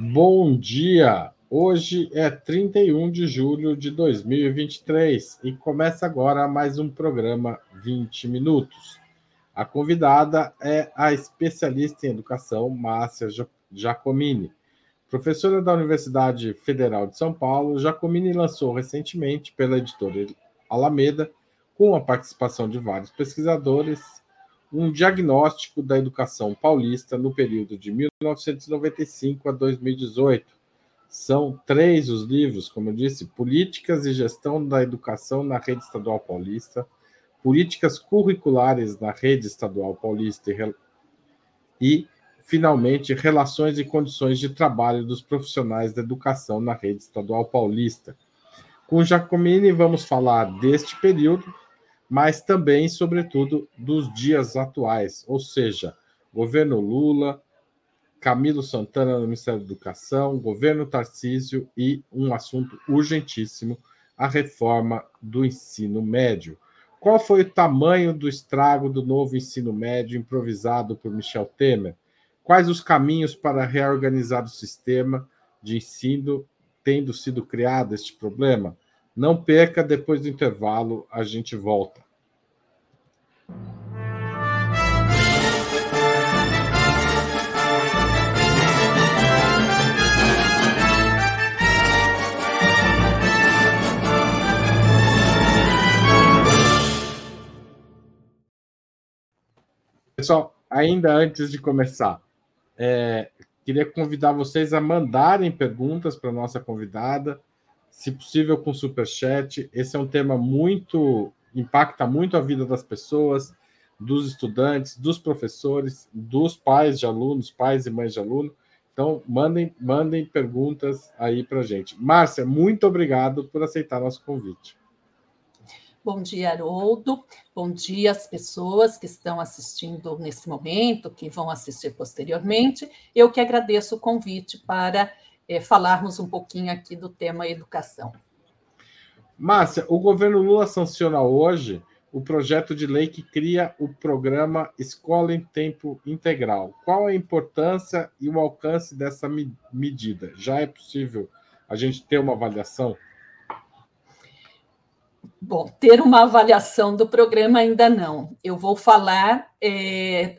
Bom dia! Hoje é 31 de julho de 2023 e começa agora mais um programa 20 Minutos. A convidada é a especialista em educação, Márcia Giacomini. Professora da Universidade Federal de São Paulo, Giacomini lançou recentemente pela editora Alameda, com a participação de vários pesquisadores, um diagnóstico da educação paulista no período de 1995 a 2018. São três os livros, como eu disse: Políticas e Gestão da Educação na Rede Estadual Paulista, Políticas Curriculares na Rede Estadual Paulista e, e finalmente, Relações e Condições de Trabalho dos Profissionais da Educação na Rede Estadual Paulista. Com Jacomini, vamos falar deste período mas também, sobretudo, dos dias atuais, ou seja, governo Lula, Camilo Santana no Ministério da Educação, governo Tarcísio e um assunto urgentíssimo, a reforma do ensino médio. Qual foi o tamanho do estrago do novo ensino médio improvisado por Michel Temer? Quais os caminhos para reorganizar o sistema de ensino tendo sido criado este problema? Não perca, depois do intervalo a gente volta. Pessoal, ainda antes de começar, é, queria convidar vocês a mandarem perguntas para nossa convidada se possível com super chat. Esse é um tema muito impacta muito a vida das pessoas, dos estudantes, dos professores, dos pais de alunos, pais e mães de aluno. Então, mandem, mandem perguntas aí para a gente. Márcia, muito obrigado por aceitar nosso convite. Bom dia, Haroldo. Bom dia às pessoas que estão assistindo nesse momento, que vão assistir posteriormente. Eu que agradeço o convite para é, falarmos um pouquinho aqui do tema educação. Márcia, o governo Lula sanciona hoje o projeto de lei que cria o programa Escola em Tempo Integral. Qual a importância e o alcance dessa medida? Já é possível a gente ter uma avaliação? Bom, ter uma avaliação do programa ainda não. Eu vou falar é,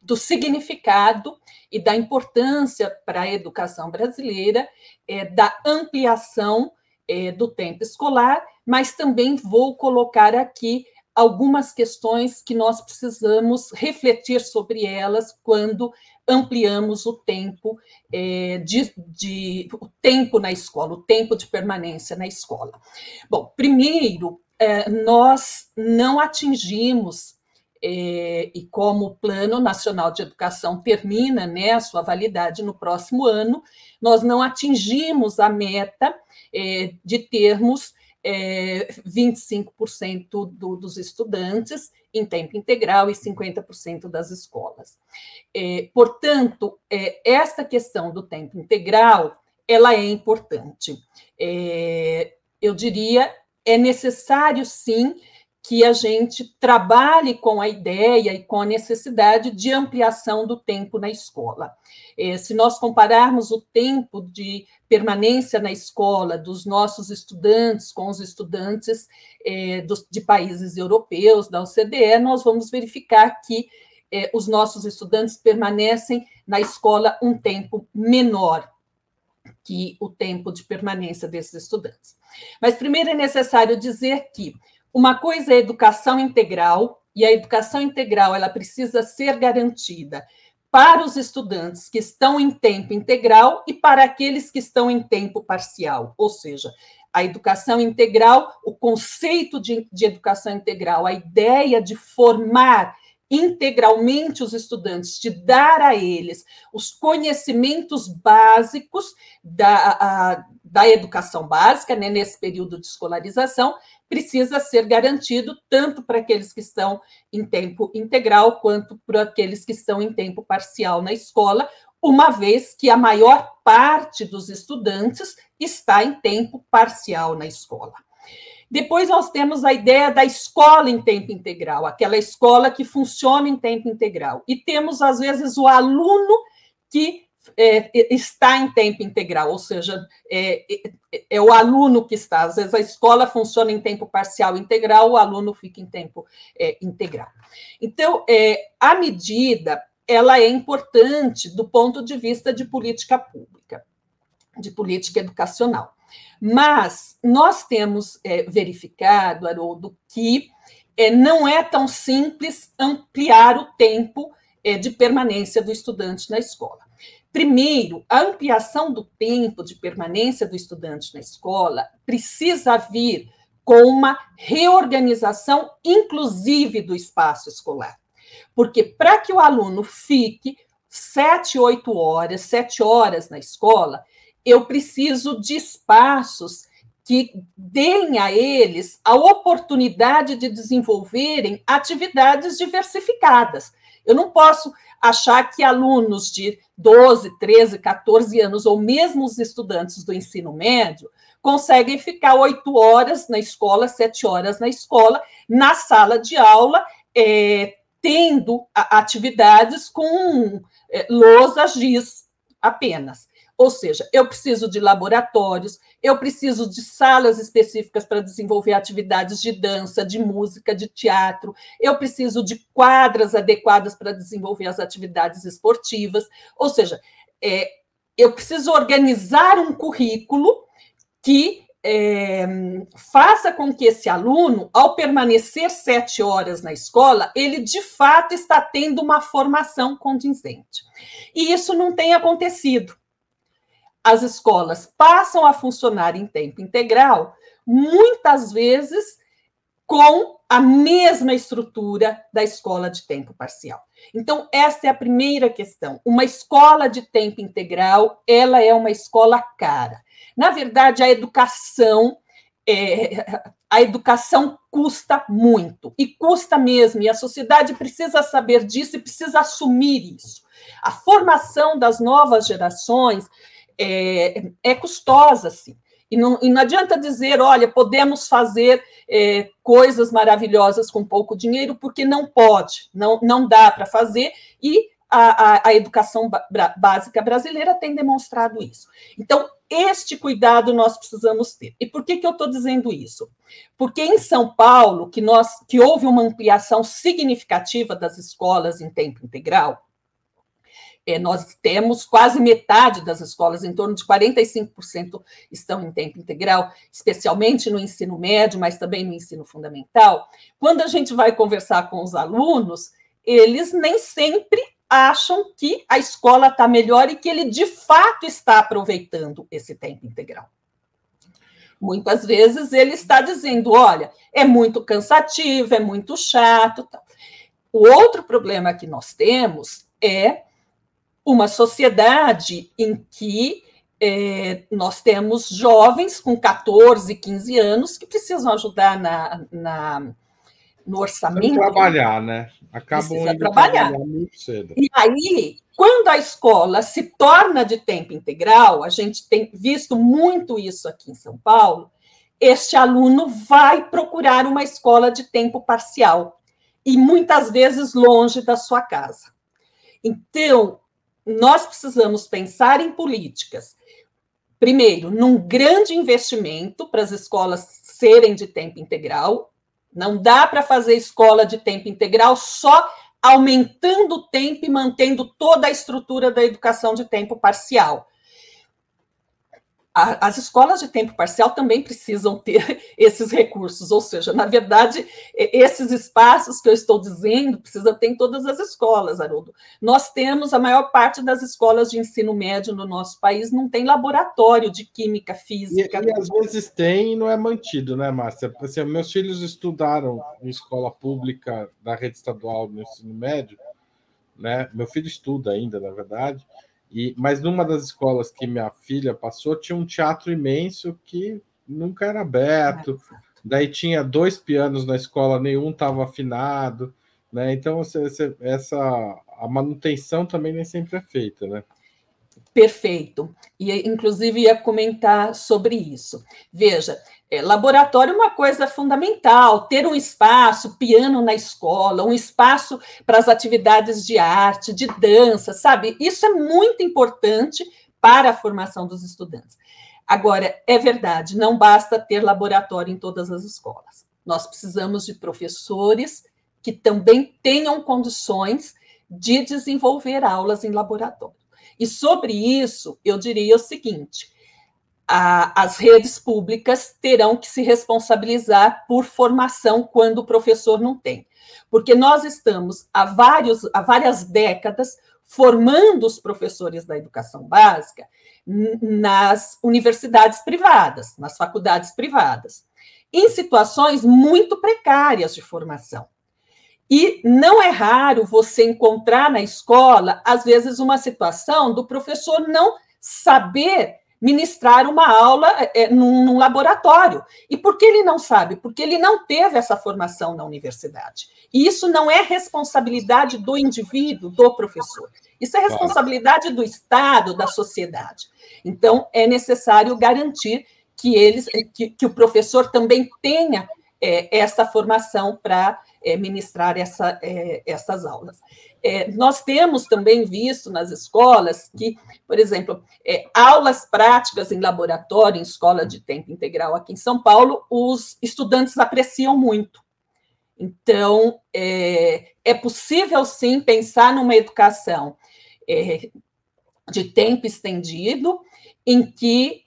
do significado e da importância para a educação brasileira é, da ampliação é, do tempo escolar, mas também vou colocar aqui algumas questões que nós precisamos refletir sobre elas quando ampliamos o tempo é, de, de, o tempo na escola, o tempo de permanência na escola. Bom, primeiro, é, nós não atingimos é, e como o Plano Nacional de Educação termina né, a sua validade no próximo ano, nós não atingimos a meta é, de termos é, 25% do, dos estudantes em tempo integral e 50% das escolas. É, portanto, é, esta questão do tempo integral, ela é importante. É, eu diria, é necessário, sim, que a gente trabalhe com a ideia e com a necessidade de ampliação do tempo na escola. É, se nós compararmos o tempo de permanência na escola dos nossos estudantes com os estudantes é, de países europeus, da OCDE, nós vamos verificar que é, os nossos estudantes permanecem na escola um tempo menor que o tempo de permanência desses estudantes. Mas primeiro é necessário dizer que uma coisa é educação integral, e a educação integral ela precisa ser garantida para os estudantes que estão em tempo integral e para aqueles que estão em tempo parcial. Ou seja, a educação integral, o conceito de, de educação integral, a ideia de formar integralmente os estudantes, de dar a eles os conhecimentos básicos da, a, da educação básica, né, nesse período de escolarização, precisa ser garantido tanto para aqueles que estão em tempo integral quanto para aqueles que estão em tempo parcial na escola, uma vez que a maior parte dos estudantes está em tempo parcial na escola. Depois nós temos a ideia da escola em tempo integral, aquela escola que funciona em tempo integral. E temos, às vezes, o aluno que é, está em tempo integral, ou seja, é, é, é, o aluno que está. Às vezes a escola funciona em tempo parcial integral, o aluno fica em tempo é, integral. Então, é, a medida ela é importante do ponto de vista de política pública, de política educacional. Mas nós temos é, verificado, Haroldo, que não é tão simples ampliar o tempo de permanência do estudante na escola. Primeiro, a ampliação do tempo de permanência do estudante na escola precisa vir com uma reorganização, inclusive do espaço escolar. Porque para que o aluno fique sete, oito horas, sete horas na escola, eu preciso de espaços que deem a eles a oportunidade de desenvolverem atividades diversificadas. Eu não posso achar que alunos de 12, 13, 14 anos, ou mesmo os estudantes do ensino médio, conseguem ficar oito horas na escola, sete horas na escola, na sala de aula, é, tendo atividades com é, lousa giz apenas. Ou seja, eu preciso de laboratórios, eu preciso de salas específicas para desenvolver atividades de dança, de música, de teatro, eu preciso de quadras adequadas para desenvolver as atividades esportivas. Ou seja, é, eu preciso organizar um currículo que é, faça com que esse aluno, ao permanecer sete horas na escola, ele de fato está tendo uma formação condizente. E isso não tem acontecido as escolas passam a funcionar em tempo integral, muitas vezes com a mesma estrutura da escola de tempo parcial. Então, essa é a primeira questão. Uma escola de tempo integral, ela é uma escola cara. Na verdade, a educação é, a educação custa muito, e custa mesmo, e a sociedade precisa saber disso e precisa assumir isso. A formação das novas gerações é, é custosa, sim. E não, e não, adianta dizer, olha, podemos fazer é, coisas maravilhosas com pouco dinheiro, porque não pode, não, não dá para fazer, e a, a, a educação básica brasileira tem demonstrado isso. Então, este cuidado nós precisamos ter. E por que, que eu estou dizendo isso? Porque em São Paulo, que, nós, que houve uma ampliação significativa das escolas em tempo integral, é, nós temos quase metade das escolas, em torno de 45% estão em tempo integral, especialmente no ensino médio, mas também no ensino fundamental. Quando a gente vai conversar com os alunos, eles nem sempre acham que a escola está melhor e que ele de fato está aproveitando esse tempo integral. Muitas vezes ele está dizendo: olha, é muito cansativo, é muito chato. O outro problema que nós temos é uma sociedade em que é, nós temos jovens com 14, 15 anos que precisam ajudar na, na no orçamento. trabalhar, né? Acabam Precisa trabalhar. trabalhar muito cedo. E aí, quando a escola se torna de tempo integral, a gente tem visto muito isso aqui em São Paulo, este aluno vai procurar uma escola de tempo parcial e muitas vezes longe da sua casa. Então, nós precisamos pensar em políticas. Primeiro, num grande investimento para as escolas serem de tempo integral. Não dá para fazer escola de tempo integral só aumentando o tempo e mantendo toda a estrutura da educação de tempo parcial as escolas de tempo parcial também precisam ter esses recursos, ou seja, na verdade, esses espaços que eu estou dizendo precisa ter em todas as escolas, Haroldo. Nós temos a maior parte das escolas de ensino médio no nosso país não tem laboratório de química física. E, e às vezes tem e não é mantido, né, Márcia? Assim, meus filhos estudaram em escola pública da rede estadual no ensino médio, né? Meu filho estuda ainda, na verdade. E, mas numa das escolas que minha filha passou, tinha um teatro imenso que nunca era aberto. Daí tinha dois pianos na escola, nenhum estava afinado. Né? Então, essa a manutenção também nem sempre é feita, né? Perfeito. E, inclusive, ia comentar sobre isso. Veja, é, laboratório é uma coisa fundamental, ter um espaço, piano na escola, um espaço para as atividades de arte, de dança, sabe? Isso é muito importante para a formação dos estudantes. Agora, é verdade, não basta ter laboratório em todas as escolas. Nós precisamos de professores que também tenham condições de desenvolver aulas em laboratório. E sobre isso, eu diria o seguinte: a, as redes públicas terão que se responsabilizar por formação quando o professor não tem. Porque nós estamos há, vários, há várias décadas formando os professores da educação básica nas universidades privadas, nas faculdades privadas, em situações muito precárias de formação. E não é raro você encontrar na escola, às vezes, uma situação do professor não saber ministrar uma aula é, num, num, laboratório. E por que ele não sabe? Porque ele não teve essa formação na universidade. E isso não é responsabilidade do indivíduo, do professor. Isso é responsabilidade do Estado, da sociedade. Então, é necessário garantir que eles, que, que o professor também tenha é, essa formação para é, ministrar essa, é, essas aulas. É, nós temos também visto nas escolas que, por exemplo, é, aulas práticas em laboratório, em escola de tempo integral aqui em São Paulo, os estudantes apreciam muito. Então, é, é possível sim pensar numa educação é, de tempo estendido, em que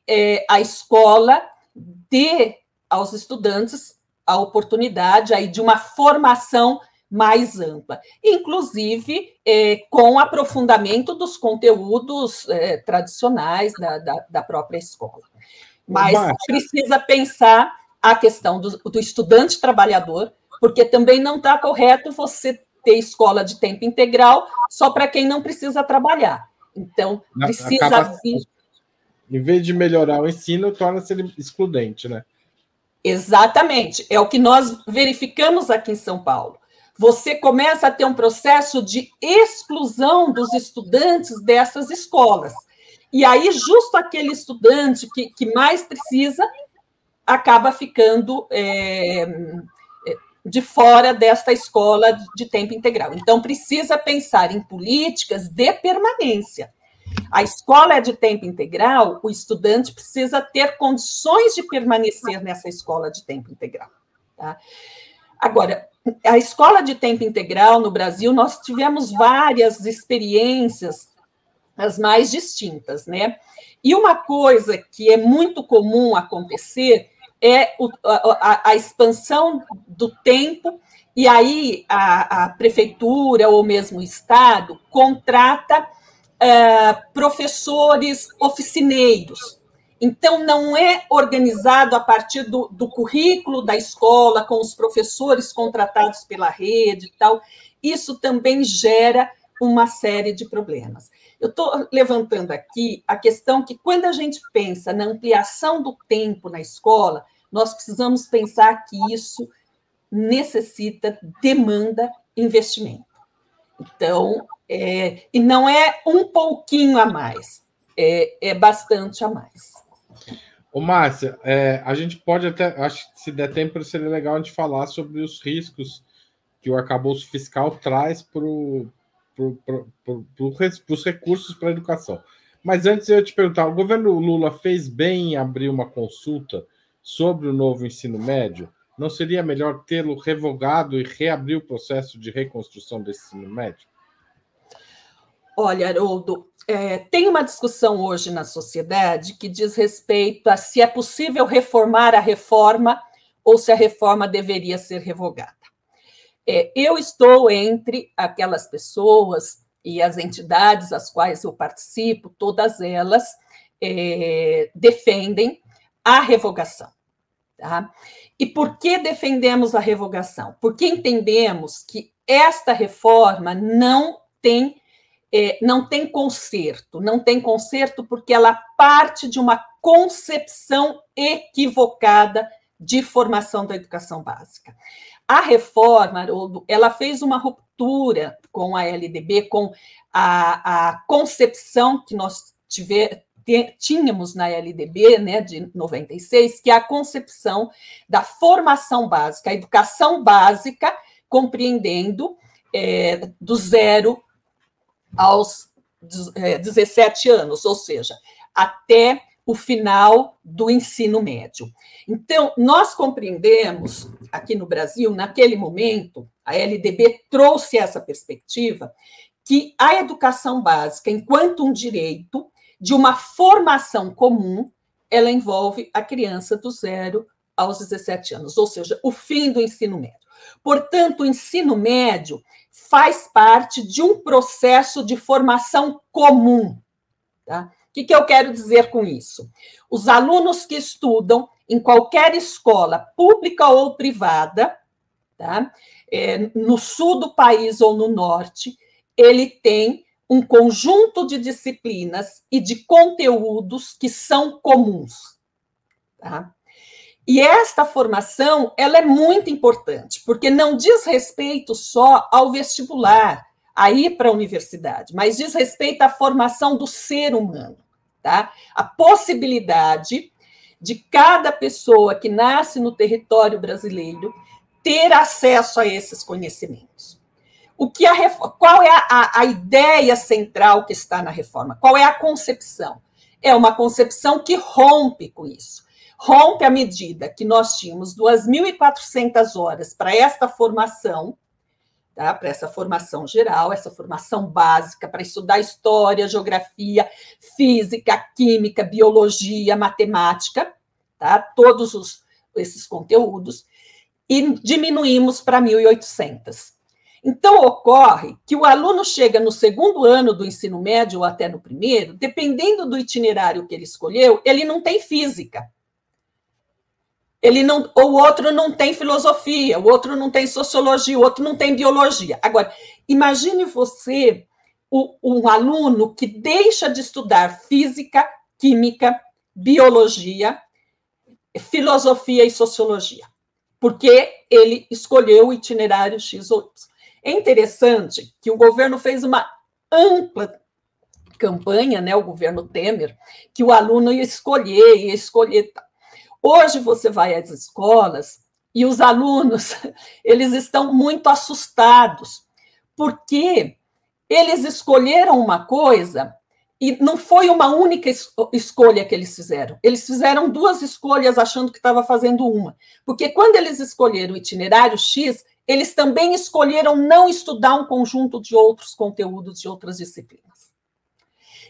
a escola dê aos estudantes a oportunidade aí de uma formação mais ampla, inclusive é, com aprofundamento dos conteúdos é, tradicionais da, da, da, própria escola. Mas precisa pensar a questão do, do estudante trabalhador, porque também não está correto você ter escola de tempo integral só para quem não precisa trabalhar. Então, precisa Acaba, vir. Em vez de melhorar o ensino, torna-se excludente, né? Exatamente, é o que nós verificamos aqui em São Paulo. Você começa a ter um processo de exclusão dos estudantes dessas escolas. E aí, justo aquele estudante que, que mais precisa acaba ficando é, de fora desta escola de tempo integral. Então, precisa pensar em políticas de permanência a escola é de tempo integral, o estudante precisa ter condições de permanecer nessa escola de tempo integral. Tá? Agora, a escola de tempo integral no Brasil, nós tivemos várias experiências, as mais distintas, né? E uma coisa que é muito comum acontecer é a, a, expansão do tempo, e aí a, a prefeitura ou mesmo o Estado contrata é, professores oficineiros. Então, não é organizado a partir do, do, currículo da escola, com os professores contratados pela rede e tal. Isso também gera uma série de problemas. Eu estou levantando aqui a questão que, quando a gente pensa na ampliação do tempo na escola, nós precisamos pensar que isso necessita, demanda investimento. Então, é, e não é um pouquinho a mais, é, é bastante a mais. Ô, Márcia, é, a gente pode até, acho que se der tempo, seria legal a gente falar sobre os riscos que o arcabouço fiscal traz para pro, os recursos para a educação. Mas antes eu te perguntar, o governo Lula fez bem em abrir uma consulta sobre o novo ensino médio? Não seria melhor tê-lo revogado e reabrir o processo de reconstrução desse ensino médio? Olha, Haroldo, é, tem uma discussão hoje na sociedade que diz respeito a se é possível reformar a reforma ou se a reforma deveria ser revogada. É, eu estou entre aquelas pessoas e as entidades às quais eu participo, todas elas é, defendem a revogação. Tá? E por que defendemos a revogação? Porque entendemos que esta reforma não tem é, não tem conserto, não tem conserto porque ela parte de uma concepção equivocada de formação da educação básica. A reforma, ela fez uma ruptura com a LDB, com a, a concepção que nós tiver, tínhamos na LDB, né, de 96, que é a concepção da formação básica, a educação básica, compreendendo é, do zero aos é, 17 anos, ou seja, até o final do ensino médio. Então, nós compreendemos, aqui no Brasil, naquele momento, a LDB trouxe essa perspectiva, que a educação básica, enquanto um direito, de uma formação comum, ela envolve a criança do zero aos 17 anos, ou seja, o fim do ensino médio. Portanto, o ensino médio faz parte de um processo de formação comum. Tá? O que, que eu quero dizer com isso? Os alunos que estudam em qualquer escola, pública ou privada, tá? É, no sul do país ou no norte, ele tem um conjunto de disciplinas e de conteúdos que são comuns. Tá? E esta formação ela é muito importante, porque não diz respeito só ao vestibular, a ir para a universidade, mas diz respeito à formação do ser humano. Tá? A possibilidade de cada pessoa que nasce no território brasileiro ter acesso a esses conhecimentos o que a qual é a, a ideia central que está na reforma? Qual é a concepção? É uma concepção que rompe com isso. Rompe à medida que nós tínhamos 2.400 horas para esta formação, tá? para essa formação geral, essa formação básica, para estudar história, geografia, física, química, biologia, matemática, tá? todos os, esses conteúdos, e diminuímos para 1.800. Então, ocorre que o aluno chega no segundo ano do ensino médio ou até no primeiro, dependendo do itinerário que ele escolheu, ele não tem física. Ele não, o outro não tem filosofia, o outro não tem sociologia, o outro não tem biologia. Agora, imagine você o, um aluno que deixa de estudar física, química, biologia, filosofia e sociologia, porque ele escolheu o itinerário X ou Y. É interessante que o governo fez uma ampla campanha, né, o governo Temer, que o aluno ia escolher, ia escolher. Hoje você vai às escolas e os alunos, eles estão muito assustados, porque eles escolheram uma coisa e não foi uma única escolha que eles fizeram. Eles fizeram duas escolhas achando que estava fazendo uma. Porque quando eles escolheram o itinerário X, eles também escolheram não estudar um conjunto de outros conteúdos de outras disciplinas.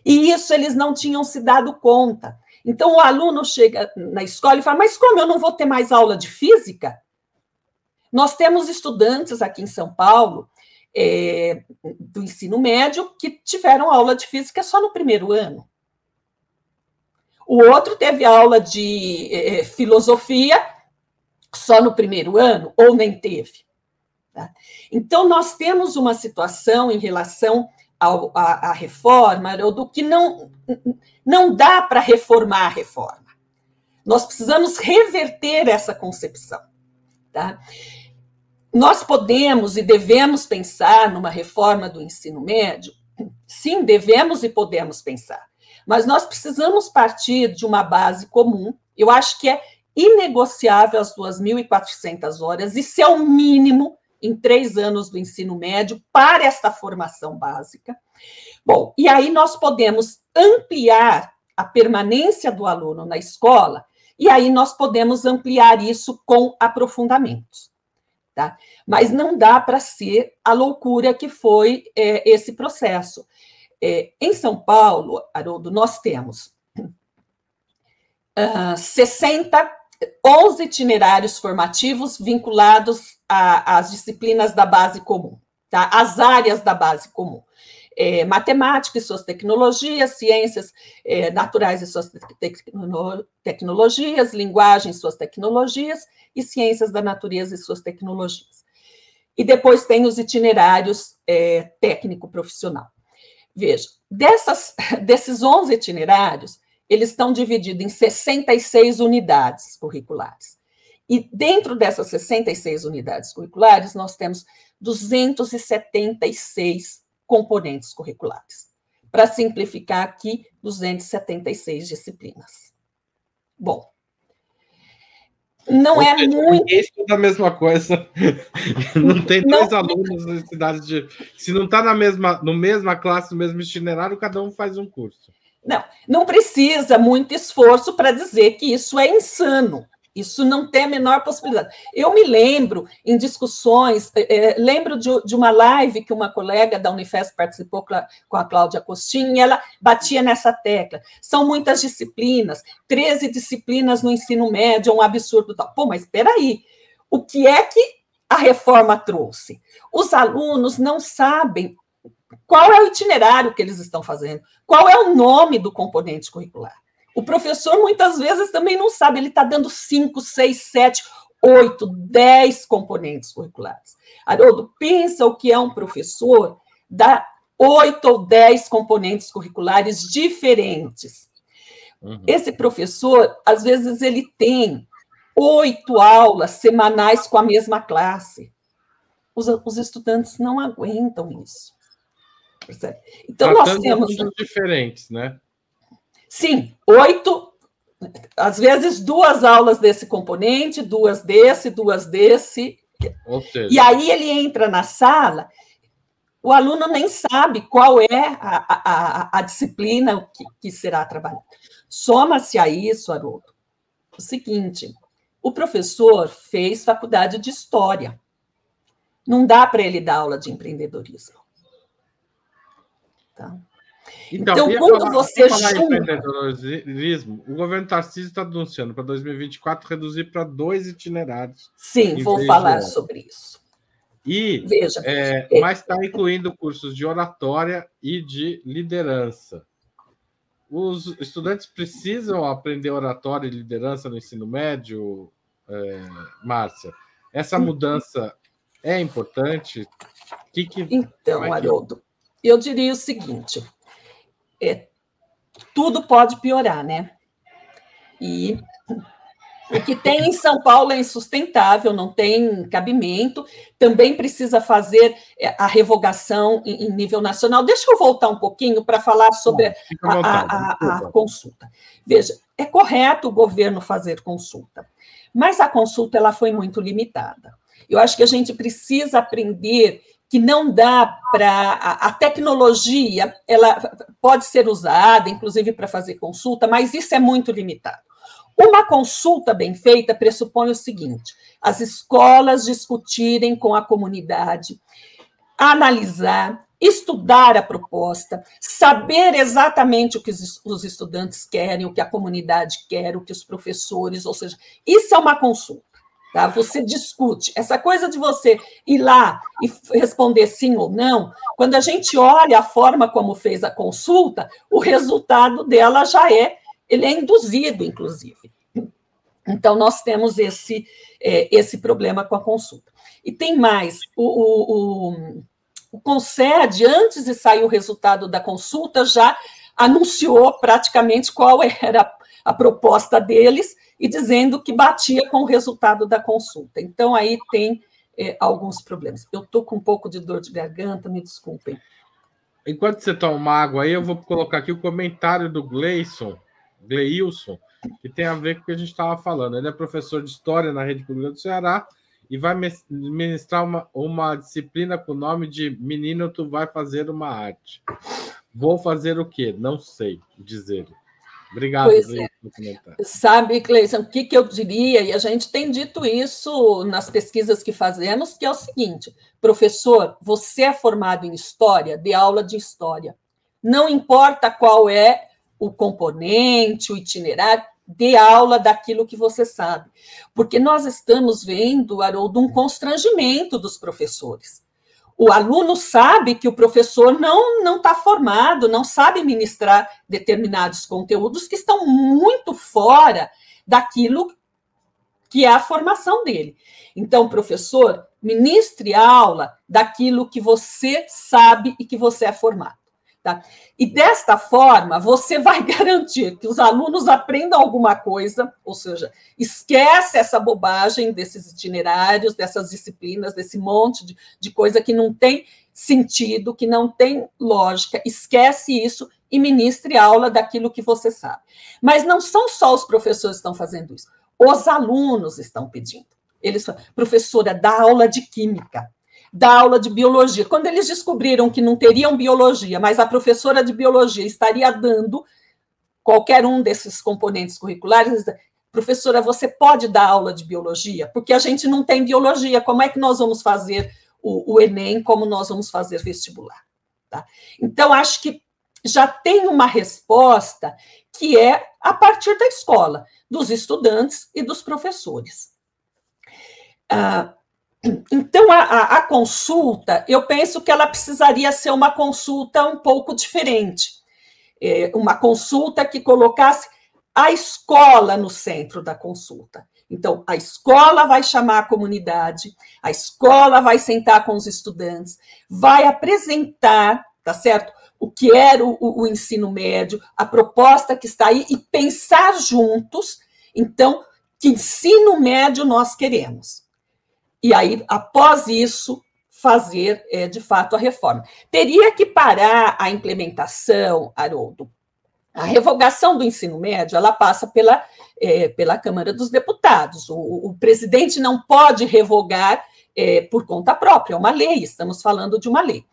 E isso eles não tinham se dado conta. Então o aluno chega na escola e fala: Mas como eu não vou ter mais aula de física? Nós temos estudantes aqui em São Paulo é, do ensino médio que tiveram aula de física só no primeiro ano. O outro teve aula de é, filosofia só no primeiro ano, ou nem teve. Tá? Então, nós temos uma situação em relação à reforma, do que não, não dá para reformar a reforma. Nós precisamos reverter essa concepção. Tá? Nós podemos e devemos pensar numa reforma do ensino médio? Sim, devemos e podemos pensar. Mas nós precisamos partir de uma base comum. Eu acho que é inegociável as 2.400 horas, isso é o mínimo em três anos do ensino médio para esta formação básica. Bom, e aí nós podemos ampliar a permanência do aluno na escola, e aí nós podemos ampliar isso com aprofundamentos. Tá? Mas não dá para ser a loucura que foi é, esse processo. É, em São Paulo, Haroldo, nós temos uh, 60 11 itinerários formativos vinculados às disciplinas da base comum, tá? as áreas da base comum. É, matemática e suas tecnologias, ciências é, naturais e suas tecno tecnologias, linguagem e suas tecnologias, e ciências da natureza e suas tecnologias. E depois tem os itinerários é, técnico-profissional. Veja, dessas, desses 11 itinerários, eles estão divididos em 66 unidades curriculares. E dentro dessas 66 unidades curriculares, nós temos 276 componentes curriculares. para simplificar aqui, 276 disciplinas. Bom, não Ou é seja, muito. Ninguém estuda a mesma coisa. Não tem dois não... alunos em cidades de. Se não está na mesma, no mesma classe, no mesmo itinerário, cada um faz um curso. Não, não precisa muito esforço para dizer que isso é insano. Isso não tem a menor possibilidade. Eu me lembro em discussões, é, lembro de, de, uma live que uma colega da Unifesp participou com a Cláudia Costin, e ela batia nessa tecla. São muitas disciplinas, 13 disciplinas no ensino médio, é um absurdo. Tal. Pô, mas espera aí, o que é que a reforma trouxe? Os alunos não sabem qual é o itinerário que eles estão fazendo, qual é o nome do componente curricular. O professor muitas vezes também não sabe, ele está dando cinco, seis, sete, oito, dez componentes curriculares. Haroldo, pensa o que é um professor dá oito ou dez componentes curriculares diferentes. Uhum. Esse professor, às vezes, ele tem oito aulas semanais com a mesma classe. Os, os estudantes não aguentam isso. Então, Tratando nós temos. diferentes, né? Sim, oito, às vezes duas aulas desse componente, duas desse, duas desse. E aí ele entra na sala, o aluno nem sabe qual é a, a, a disciplina que, que será trabalhada. Soma-se a isso, Haroldo, o seguinte: o professor fez faculdade de história. Não dá para ele dar aula de empreendedorismo. Tá? Então, então quando falar, você junta... empreendedorismo, o governo Tarcísio está anunciando para 2024 reduzir para dois itinerários. Sim, vou falar sobre isso. E, Veja, é, é... mas está incluindo cursos de oratória e de liderança. Os estudantes precisam aprender oratória e liderança no ensino médio, é, Márcia? Essa uhum. mudança é importante? Que que, então, é que... Haroldo, eu diria o seguinte: é, tudo pode piorar, né? E o que tem em São Paulo é insustentável, não tem cabimento, também precisa fazer é, a revogação em, nível nacional. Deixa eu voltar um pouquinho para falar sobre a, a, a, a consulta. Veja, é correto o governo fazer consulta, mas a consulta ela foi muito limitada. Eu acho que a gente precisa aprender que não dá para a, tecnologia, ela pode ser usada, inclusive para fazer consulta, mas isso é muito limitado. Uma consulta bem feita pressupõe o seguinte: as escolas discutirem com a comunidade, analisar, estudar a proposta, saber exatamente o que os estudantes querem, o que a comunidade quer, o que os professores, ou seja, isso é uma consulta. Tá? Você discute. Essa coisa de você ir lá e responder sim ou não, quando a gente olha a forma como fez a consulta, o resultado dela já é, ele é induzido, inclusive. Então, nós temos esse, é, esse problema com a consulta. E tem mais, o, o, o, o Concede, antes de sair o resultado da consulta, já anunciou praticamente qual era a proposta deles, e dizendo que batia com o resultado da consulta. Então, aí tem é, alguns problemas. Eu estou com um pouco de dor de garganta, me desculpem. Enquanto você toma água aí, eu vou colocar aqui o comentário do Gleison, Gleilson, que tem a ver com o que a gente estava falando. Ele é professor de História na Rede Pública do Ceará e vai ministrar uma, uma disciplina com o nome de Menino, tu vai fazer uma arte. Vou fazer o quê? Não sei dizer. Obrigado, pois é. Sabe, Cleison, o que, que eu diria, e a gente tem dito isso nas pesquisas que fazemos, que é o seguinte: professor, você é formado em história, dê aula de história. Não importa qual é o componente, o itinerário, dê aula daquilo que você sabe. Porque nós estamos vendo, Haroldo, um constrangimento dos professores o aluno sabe que o professor não não está formado, não sabe ministrar determinados conteúdos que estão muito fora daquilo que é a formação dele. Então, professor, ministre aula daquilo que você sabe e que você é formado. Tá? E desta forma, você vai garantir que os alunos aprendam alguma coisa, ou seja, esquece essa bobagem desses itinerários, dessas disciplinas, desse monte de, de coisa que não tem sentido, que não tem lógica, esquece isso e ministre aula daquilo que você sabe. Mas não são só os professores que estão fazendo isso, os alunos estão pedindo. Eles falam, professora, dá aula de química, dá aula de biologia. Quando eles descobriram que não teriam biologia, mas a professora de biologia estaria dando qualquer um desses componentes curriculares, professora, você pode dar aula de biologia? Porque a gente não tem biologia, como é que nós vamos fazer o, o Enem, como nós vamos fazer vestibular? Tá? Então, acho que já tem uma resposta que é a partir da escola, dos estudantes e dos professores. Ah, então, a, a, a, consulta, eu penso que ela precisaria ser uma consulta um pouco diferente. É, uma consulta que colocasse a escola no centro da consulta. Então, a escola vai chamar a comunidade, a escola vai sentar com os estudantes, vai apresentar, tá certo? O que era o, o ensino médio, a proposta que está aí e pensar juntos, então, que ensino médio nós queremos. E aí, após isso, fazer, é, de fato, a reforma. Teria que parar a implementação, Haroldo, a revogação do ensino médio ela passa pela, é, pela Câmara dos Deputados. O, o presidente não pode revogar é, por conta própria, é uma lei, estamos falando de uma lei.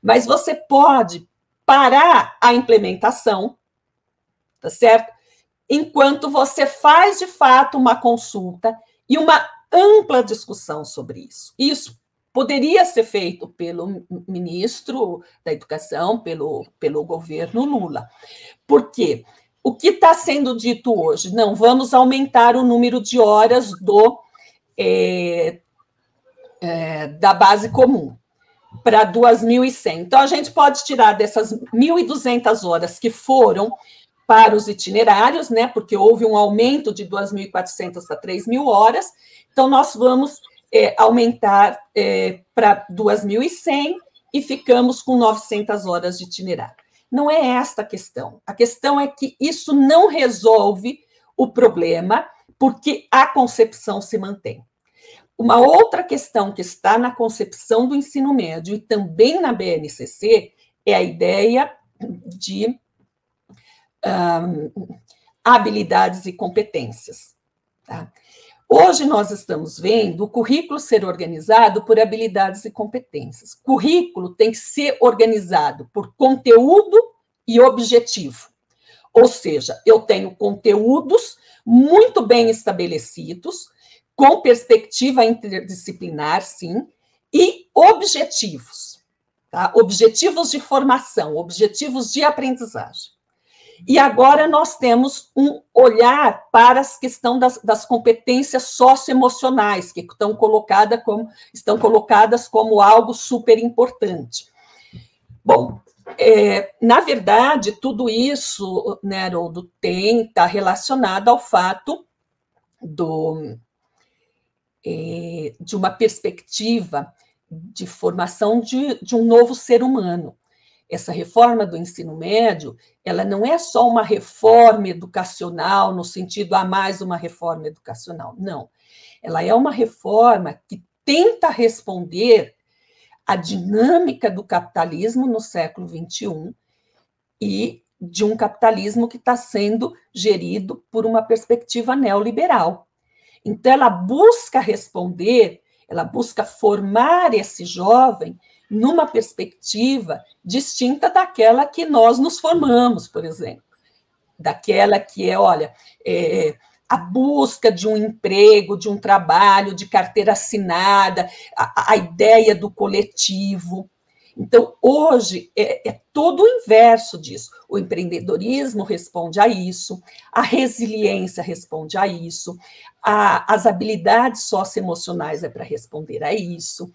Mas você pode parar a implementação, tá certo? Enquanto você faz de fato uma consulta e uma ampla discussão sobre isso. Isso poderia ser feito pelo ministro da Educação, pelo, pelo governo Lula. Por quê? O que está sendo dito hoje? Não, vamos aumentar o número de horas do é, é, da base comum para 2.100. Então, a gente pode tirar dessas 1.200 horas que foram para os itinerários, né, porque houve um aumento de 2.400 para 3.000 horas, então nós vamos é, aumentar é, para 2.100 e ficamos com 900 horas de itinerário. Não é esta a questão. A questão é que isso não resolve o problema, porque a concepção se mantém. Uma outra questão que está na concepção do ensino médio e também na BNCC é a ideia de habilidades e competências. Tá? Hoje nós estamos vendo o currículo ser organizado por habilidades e competências. Currículo tem que ser organizado por conteúdo e objetivo. Ou seja, eu tenho conteúdos muito bem estabelecidos, com perspectiva interdisciplinar, sim, e objetivos. Tá? Objetivos de formação, objetivos de aprendizagem. E agora nós temos um olhar para a questão das, das competências socioemocionais, que estão, colocada como, estão colocadas como algo super importante. Bom, é, na verdade, tudo isso, né, Haroldo, tem, está relacionado ao fato do, é, de uma perspectiva de formação de, de um novo ser humano essa reforma do ensino médio, ela não é só uma reforma educacional no sentido a ah, mais uma reforma educacional, não. Ela é uma reforma que tenta responder à dinâmica do capitalismo no século XXI e de um capitalismo que está sendo gerido por uma perspectiva neoliberal. Então, ela busca responder, ela busca formar esse jovem numa perspectiva distinta daquela que nós nos formamos, por exemplo. Daquela que é, olha, é, a busca de um emprego, de um trabalho, de carteira assinada, a, a ideia do coletivo. Então, hoje é, é, todo o inverso disso. O empreendedorismo responde a isso, a resiliência responde a isso, a, as habilidades socioemocionais é para responder a isso.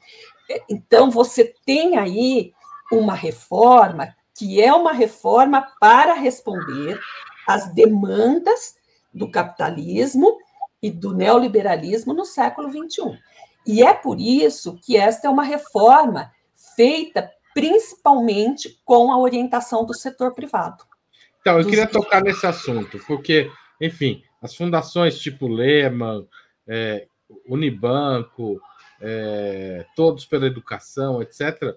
Então, você tem aí uma reforma que é uma reforma para responder às demandas do capitalismo e do neoliberalismo no século XXI. E é por isso que esta é uma reforma feita principalmente com a orientação do setor privado. Então, eu queria tocar nesse assunto, porque, enfim, as fundações tipo Lehman, é, Unibanco, é, Todos pela Educação, etc.,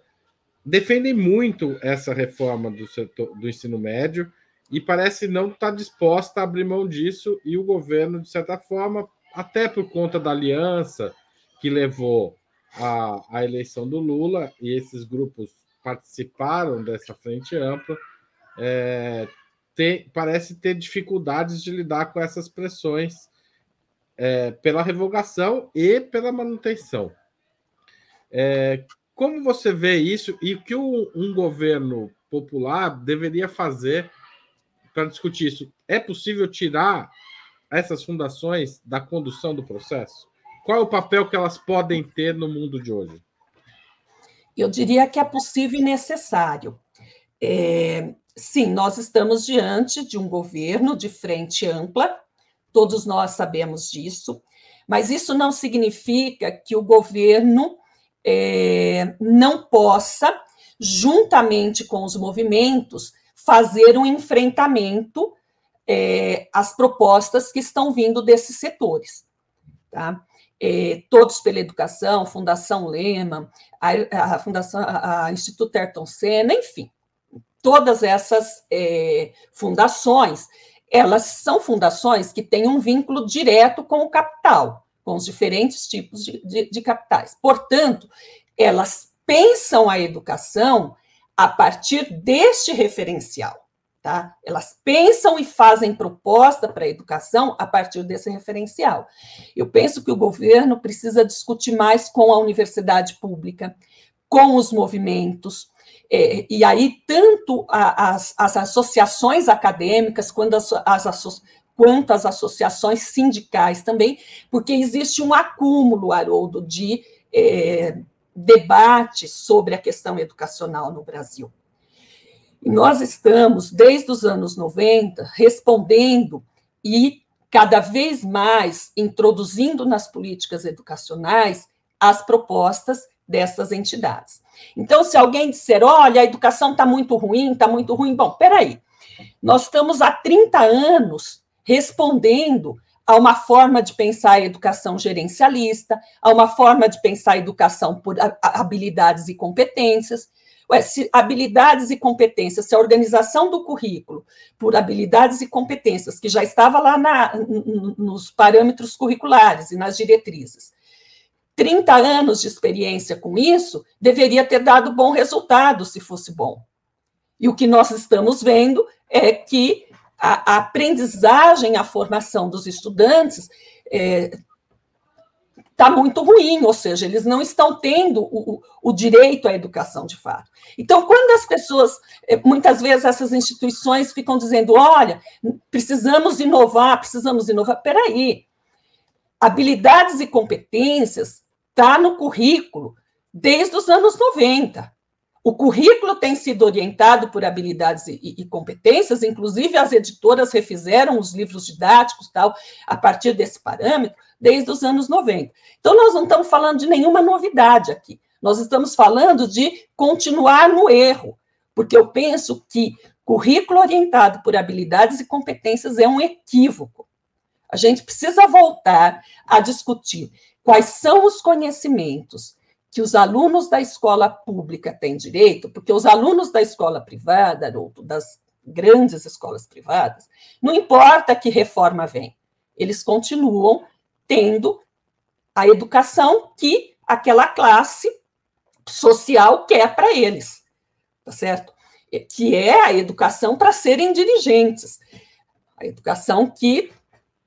defendem muito essa reforma do, setor, do ensino médio e parece não estar tá disposta a abrir mão disso, e o governo, de certa forma, até por conta da aliança que levou à, à eleição do Lula, e esses grupos participaram dessa frente ampla, é, tem, parece ter dificuldades de lidar com essas pressões é, pela revogação e pela manutenção. É, como você vê isso e o que um governo popular deveria fazer para discutir isso. É possível tirar essas fundações da condução do processo? Qual é o papel que elas podem ter no mundo de hoje? Eu diria que é possível e necessário. É, sim, nós estamos diante de um governo de frente ampla, todos nós sabemos disso, mas isso não significa que o governo é, não possa, juntamente com os movimentos, fazer um enfrentamento é, às propostas que estão vindo desses setores. Tá? É, todos pela Educação, Fundação Lehman, a, a Fundação, a, a, Instituto Ayrton Senna, enfim, todas essas é, fundações, elas são fundações que têm um vínculo direto com o capital, com os diferentes tipos de, de, de capitais. Portanto, elas pensam a educação a partir deste referencial. Tá? Elas pensam e fazem proposta para a educação a partir desse referencial. Eu penso que o governo precisa discutir mais com a universidade pública, com os movimentos, é, e aí tanto as, as, associações acadêmicas quanto as, as, quanto as associações sindicais também, porque existe um acúmulo, Haroldo, de é, debate sobre a questão educacional no Brasil. E nós estamos, desde os anos 90, respondendo e cada vez mais introduzindo nas políticas educacionais as propostas dessas entidades. Então, se alguém disser, olha, a educação está muito ruim, está muito ruim, bom, peraí, nós estamos há 30 anos respondendo a uma forma de pensar a educação gerencialista, a uma forma de pensar a educação por habilidades e competências. Se habilidades e competências, se a organização do currículo por habilidades e competências, que já estava lá na, nos parâmetros curriculares e nas diretrizes, 30 anos de experiência com isso, deveria ter dado bom resultado se fosse bom. E o que nós estamos vendo é que a, a aprendizagem, a formação dos estudantes é, tá muito ruim, ou seja, eles não estão tendo o, o, direito à educação de fato. Então, quando as pessoas, é, muitas vezes essas instituições ficam dizendo, olha, precisamos inovar, precisamos inovar, peraí, habilidades e competências está no currículo desde os anos 90. O currículo tem sido orientado por habilidades e, e, competências, inclusive as editoras refizeram os livros didáticos tal a partir desse parâmetro desde os anos 90. Então nós não estamos falando de nenhuma novidade aqui. Nós estamos falando de continuar no erro, porque eu penso que currículo orientado por habilidades e competências é um equívoco. A gente precisa voltar a discutir quais são os conhecimentos que os alunos da escola pública têm direito, porque os alunos da escola privada, ou das grandes escolas privadas, não importa que reforma vem, eles continuam tendo a educação que aquela classe social quer para eles, tá certo? Que é a educação para serem dirigentes, a educação que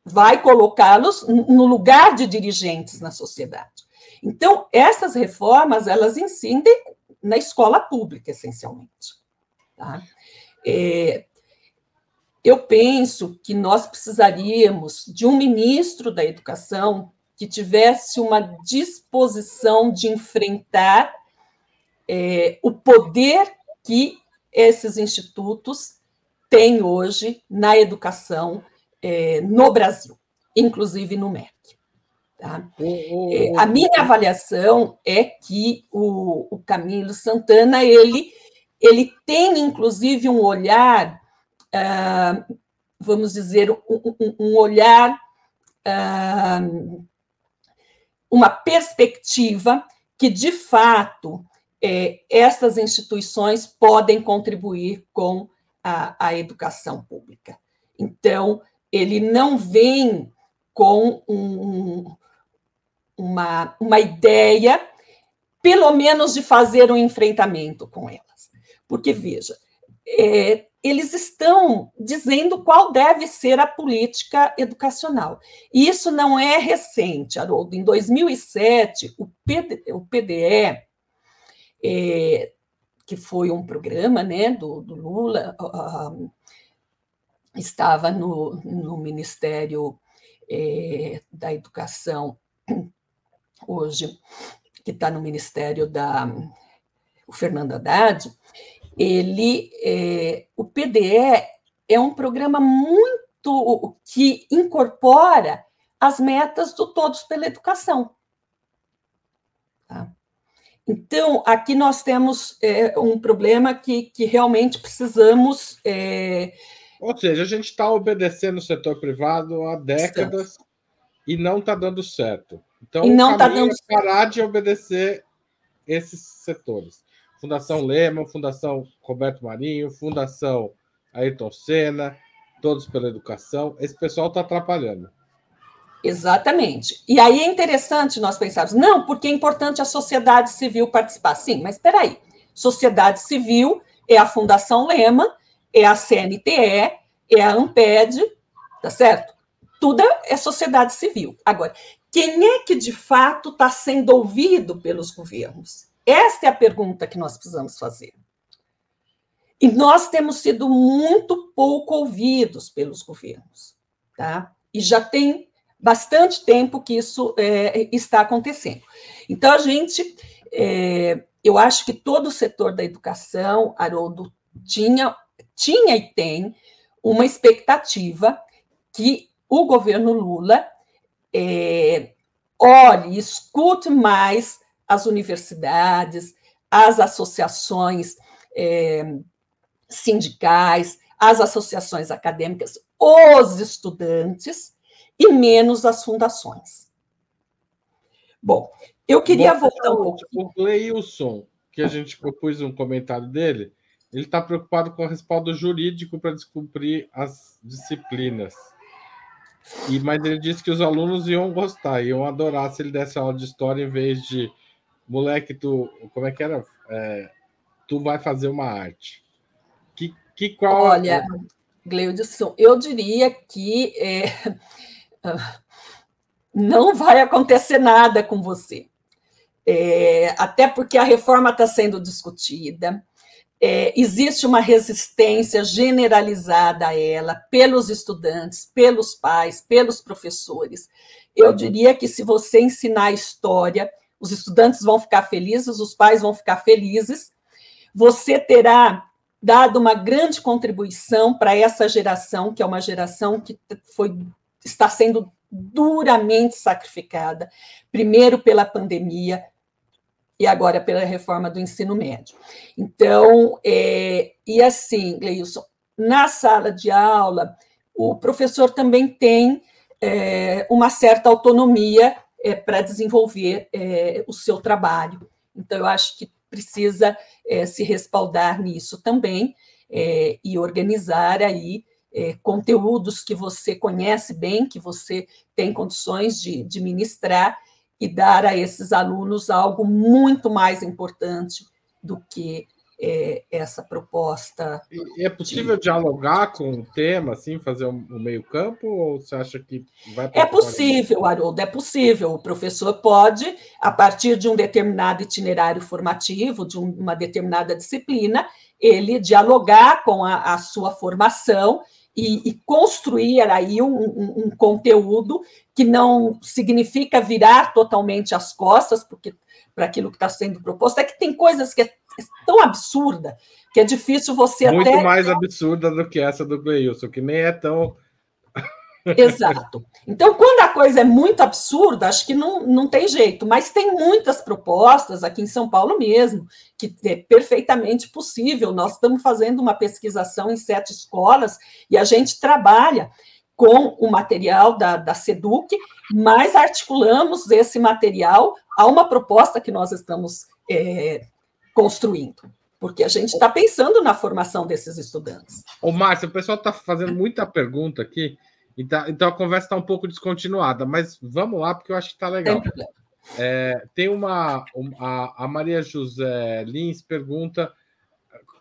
vai colocá-los no lugar de dirigentes na sociedade. Então, essas reformas, elas incidem na escola pública, essencialmente. Tá? É, eu penso que nós precisaríamos de um ministro da educação que tivesse uma disposição de enfrentar é, o poder que esses institutos têm hoje na educação é, no Brasil, inclusive no MEC. Tá? É, a minha avaliação é que o, o Camilo Santana ele, ele tem, inclusive, um olhar, vamos dizer, um, um, um olhar, ah, uma perspectiva que, de fato, é, essas instituições podem contribuir com a, a educação pública. Então, ele não vem com um, uma, uma ideia, pelo menos, de fazer um enfrentamento com elas. Porque, veja, é, eles estão dizendo qual deve ser a política educacional. E isso não é recente, Haroldo. Em 2007, o, PD, o PDE, é, que foi um programa né, do, do Lula, uh, estava no, no Ministério é, da Educação, hoje, que está no Ministério da o Fernando Haddad, ele, é, o PDE é um programa muito que incorpora as metas do Todos pela Educação. Tá? Então, aqui nós temos é, um problema que, que realmente precisamos. É... Ou seja, a gente está obedecendo o setor privado há décadas Estamos. e não está dando certo. Então, e não está dando é parar de obedecer esses setores. Fundação Lema, Fundação Roberto Marinho, Fundação Ayrton Senna, Todos pela Educação. Esse pessoal está atrapalhando. Exatamente. E aí é interessante nós pensarmos, não, porque é importante a sociedade civil participar. Sim, mas espera aí. Sociedade civil é a Fundação Lema, é a CNTE, é a Amped, tá certo? Tudo é sociedade civil. Agora, quem é que de fato está sendo ouvido pelos governos? Esta é a pergunta que nós precisamos fazer. E nós temos sido muito pouco ouvidos pelos governos, tá? E já tem bastante tempo que isso é, está acontecendo. Então, a gente, é, eu acho que todo o setor da educação, Haroldo, tinha, tinha e tem uma expectativa que o governo Lula é, olhe, escute mais as universidades, as associações é, sindicais, as associações acadêmicas, os estudantes e menos as fundações. Bom, eu queria Bom, voltar um pouco. O Gleilson, que a gente propôs um comentário dele, ele está preocupado com o respaldo jurídico para descumprir as disciplinas. E, mas ele disse que os alunos iam gostar, iam adorar se ele desse aula de história em vez de moleque, tu. Como é que era? É, tu vai fazer uma arte. Que, que qual. Olha, Gleudson, eu diria que é, não vai acontecer nada com você. É, até porque a reforma está sendo discutida. É, existe uma resistência generalizada a ela pelos estudantes, pelos pais, pelos professores. Eu diria que se você ensinar história, os estudantes vão ficar felizes, os pais vão ficar felizes. Você terá dado uma grande contribuição para essa geração, que é uma geração que foi, está sendo duramente sacrificada, primeiro pela pandemia e agora pela reforma do ensino médio. Então, é, e assim, Gleilson, na sala de aula, o professor também tem é, uma certa autonomia é, para desenvolver é, o seu trabalho. Então, eu acho que precisa é, se respaldar nisso também é, e organizar aí é, conteúdos que você conhece bem, que você tem condições de, de ministrar e dar a esses alunos algo muito mais importante do que é, essa proposta. E é possível de... dialogar com o tema, assim, fazer um, um meio-campo, ou você acha que vai É possível, Haroldo, é possível. O professor pode, a partir de um determinado itinerário formativo, de um, uma determinada disciplina, ele dialogar com a, a sua formação e, e, construir aí um, um, um, conteúdo que não significa virar totalmente as costas, porque para aquilo que está sendo proposto, é que tem coisas que é tão absurda que é difícil você Muito até... Muito mais absurda do que essa do Gleilson, que nem é tão... Exato. Então, quando a coisa é muito absurda, acho que não, não tem jeito, mas tem muitas propostas aqui em São Paulo mesmo, que é perfeitamente possível. Nós estamos fazendo uma pesquisação em sete escolas e a gente trabalha com o material da, da SEDUC, mas articulamos esse material a uma proposta que nós estamos é, construindo, porque a gente está pensando na formação desses estudantes. Ô, Márcio, o pessoal está fazendo muita pergunta aqui, então, então a conversa está um pouco descontinuada, mas vamos lá, porque eu acho que está legal. Tem, é, tem uma. A, a Maria José Lins pergunta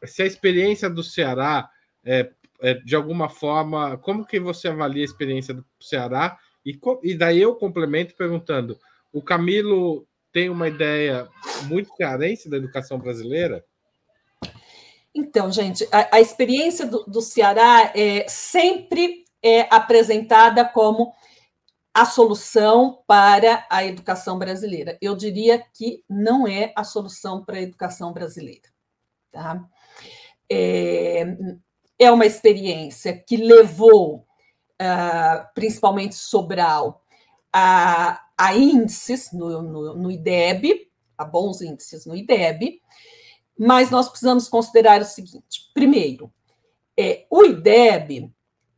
se a experiência do Ceará é, é, de alguma forma, como que você avalia a experiência do Ceará? E, e daí eu complemento perguntando: o Camilo tem uma ideia muito cearense da educação brasileira? Então, gente, a, a experiência do, do Ceará é sempre é apresentada como a solução para a educação brasileira. Eu diria que não é a solução para a educação brasileira. Tá? É, é uma experiência que levou, uh, principalmente Sobral, a, a índices no, no, no IDEB, a bons índices no IDEB, mas nós precisamos considerar o seguinte: primeiro, é, o IDEB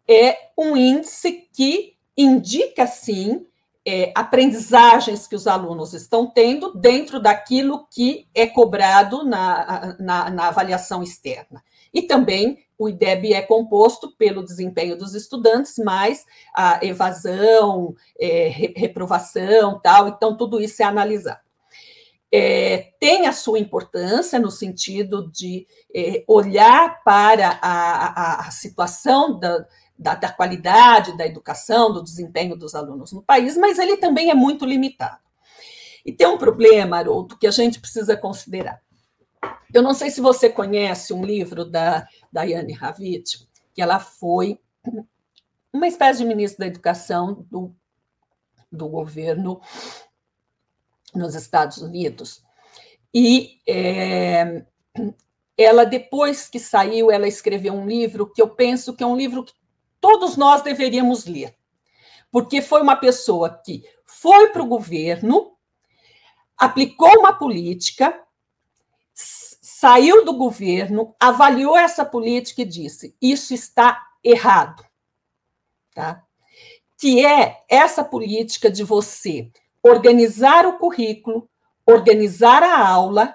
é um índice que indica, sim, é, aprendizagens que os alunos estão tendo dentro daquilo que é cobrado na, na, na, avaliação externa. E também o IDEB é composto pelo desempenho dos estudantes, mais a evasão, é, reprovação, tal. Então, tudo isso é analisado. É, tem a sua importância no sentido de é, olhar para a, a, a situação da, da, da qualidade da educação, do desempenho dos alunos no país, mas ele também é muito limitado. E tem um problema, Haroldo, que a gente precisa considerar. Eu não sei se você conhece um livro da Daiane Ravitch, que ela foi uma espécie de ministra da Educação do, do governo nos Estados Unidos. E é, ela, depois que saiu, ela escreveu um livro que eu penso que é um livro que todos nós deveríamos ler, porque foi uma pessoa que foi para o governo, aplicou uma política, saiu do governo, avaliou essa política e disse: isso está errado. Tá? Que é essa política de você organizar o currículo, organizar a aula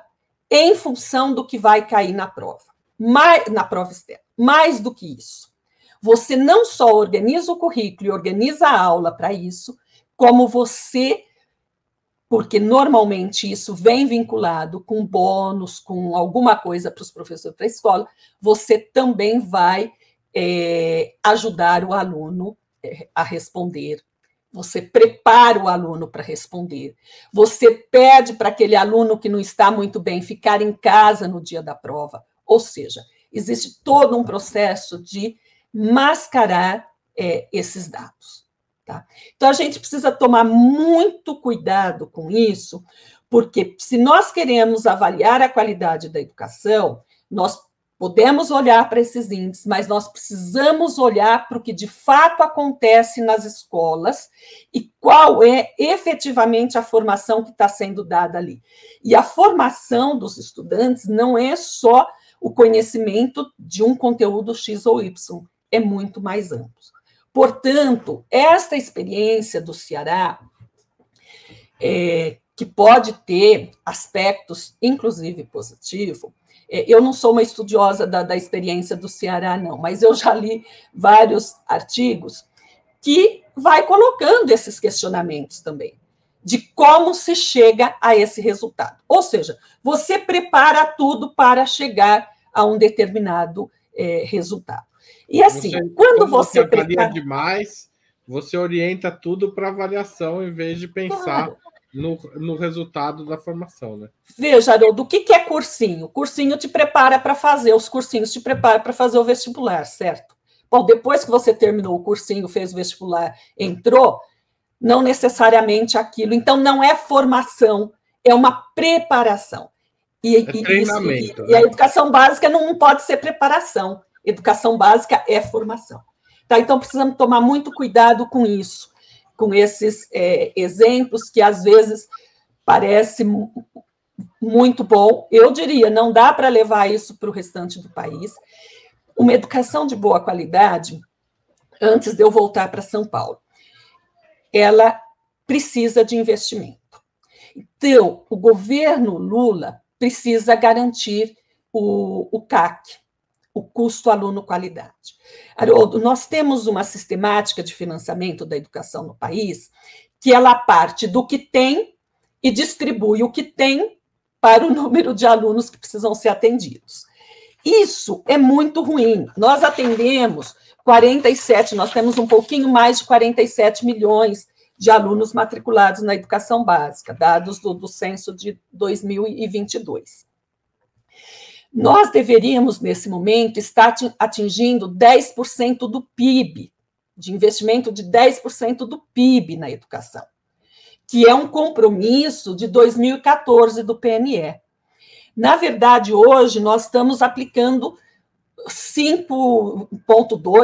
em função do que vai cair na prova, mais, na prova externa. Mais do que isso. Você não só organiza o currículo e organiza a aula para isso, como você, porque normalmente isso vem vinculado com bônus, com alguma coisa para os professores para a escola, você também vai é, ajudar o aluno é, a responder. Você prepara o aluno para responder. Você pede para aquele aluno que não está muito bem ficar em casa no dia da prova. Ou seja, existe todo um processo de mascarar é, esses dados. Tá? Então, a gente precisa tomar muito cuidado com isso, porque se nós queremos avaliar a qualidade da educação, nós podemos olhar para esses índices, mas nós precisamos olhar para o que de fato acontece nas escolas e qual é efetivamente a formação que está sendo dada ali. E a formação dos estudantes não é só o conhecimento de um conteúdo X ou Y, é muito mais amplo. Portanto, esta experiência do Ceará, é, que pode ter aspectos, inclusive positivo, é, eu não sou uma estudiosa da, da experiência do Ceará, não, mas eu já li vários artigos que vai colocando esses questionamentos também, de como se chega a esse resultado. Ou seja, você prepara tudo para chegar a um determinado é, resultado. E assim, você, quando você, prepara... demais, você orienta tudo para avaliação em vez de pensar claro. no, no resultado da formação, né? Veja, Haroldo, o que, que é cursinho? Cursinho te prepara para fazer, os cursinhos te preparam para fazer o vestibular, certo? Bom, depois que você terminou o cursinho, fez o vestibular, entrou, não necessariamente aquilo. Então, não é formação, é uma preparação. E, é treinamento. Isso, e, né? e a educação básica não pode ser preparação. Educação básica é formação. Tá? Então, precisamos tomar muito cuidado com isso, com esses é, exemplos que às vezes parece muito bom. Eu diria, não dá para levar isso para o restante do país. Uma educação de boa qualidade, antes de eu voltar para São Paulo, ela precisa de investimento. Então, o governo Lula precisa garantir o, o CAC, o custo aluno qualidade. Haroldo, nós temos uma sistemática de financiamento da educação no país que ela parte do que tem e distribui o que tem para o número de alunos que precisam ser atendidos. Isso é muito ruim. Nós atendemos 47, nós temos um pouquinho mais de 47 milhões de alunos matriculados na educação básica, dados do, do censo de 2022. Nós deveríamos, nesse momento, estar atingindo 10% do PIB, de investimento de 10% do PIB na educação, que é um compromisso de 2014 do PNE. Na verdade, hoje, nós estamos aplicando 5,2%,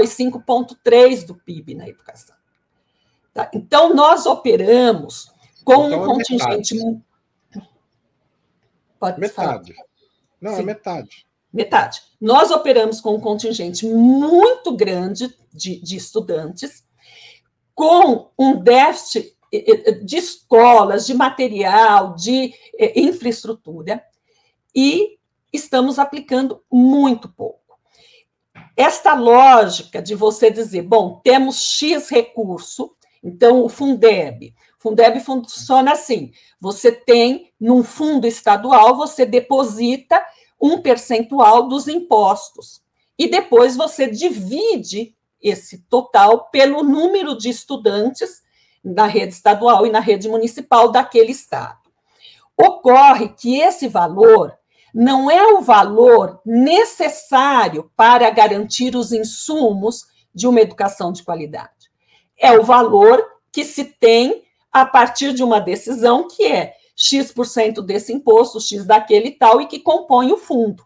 5,3% do PIB na educação. Tá? Então, nós operamos com então, um é contingente. Metade. Pode metade. Falar. Não, é Sim. é metade. Metade. Nós operamos com um contingente muito grande de, de estudantes, com um déficit eh, eh, de escolas, de material, de eh, infraestrutura, e estamos aplicando muito pouco. Esta lógica de você dizer, bom, temos X recurso, então, o Fundeb. Fundeb funciona assim: você tem, num fundo estadual, você deposita um percentual dos impostos. E depois você divide esse total pelo número de estudantes na rede estadual e na rede municipal daquele estado. Ocorre que esse valor não é o valor necessário para garantir os insumos de uma educação de qualidade é o valor que se tem a partir de uma decisão que é X% desse imposto, X daquele tal, e que compõe o fundo.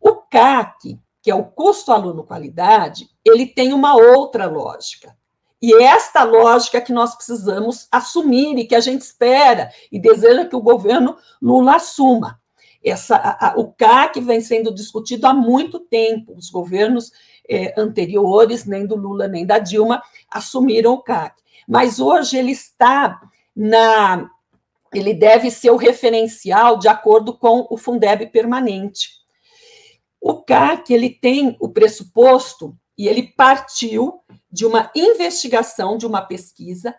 O CAC, que é o custo aluno qualidade, ele tem uma outra lógica. E é esta lógica que nós precisamos assumir e que a gente espera e deseja que o governo Lula assuma. Essa, a, a, o CAC vem sendo discutido há muito tempo. Os governos é, anteriores, nem do Lula nem da Dilma, assumiram o CAC. Mas hoje ele está na. Ele deve ser o referencial de acordo com o Fundeb permanente. O CAC ele tem o pressuposto e ele partiu de uma investigação, de uma pesquisa,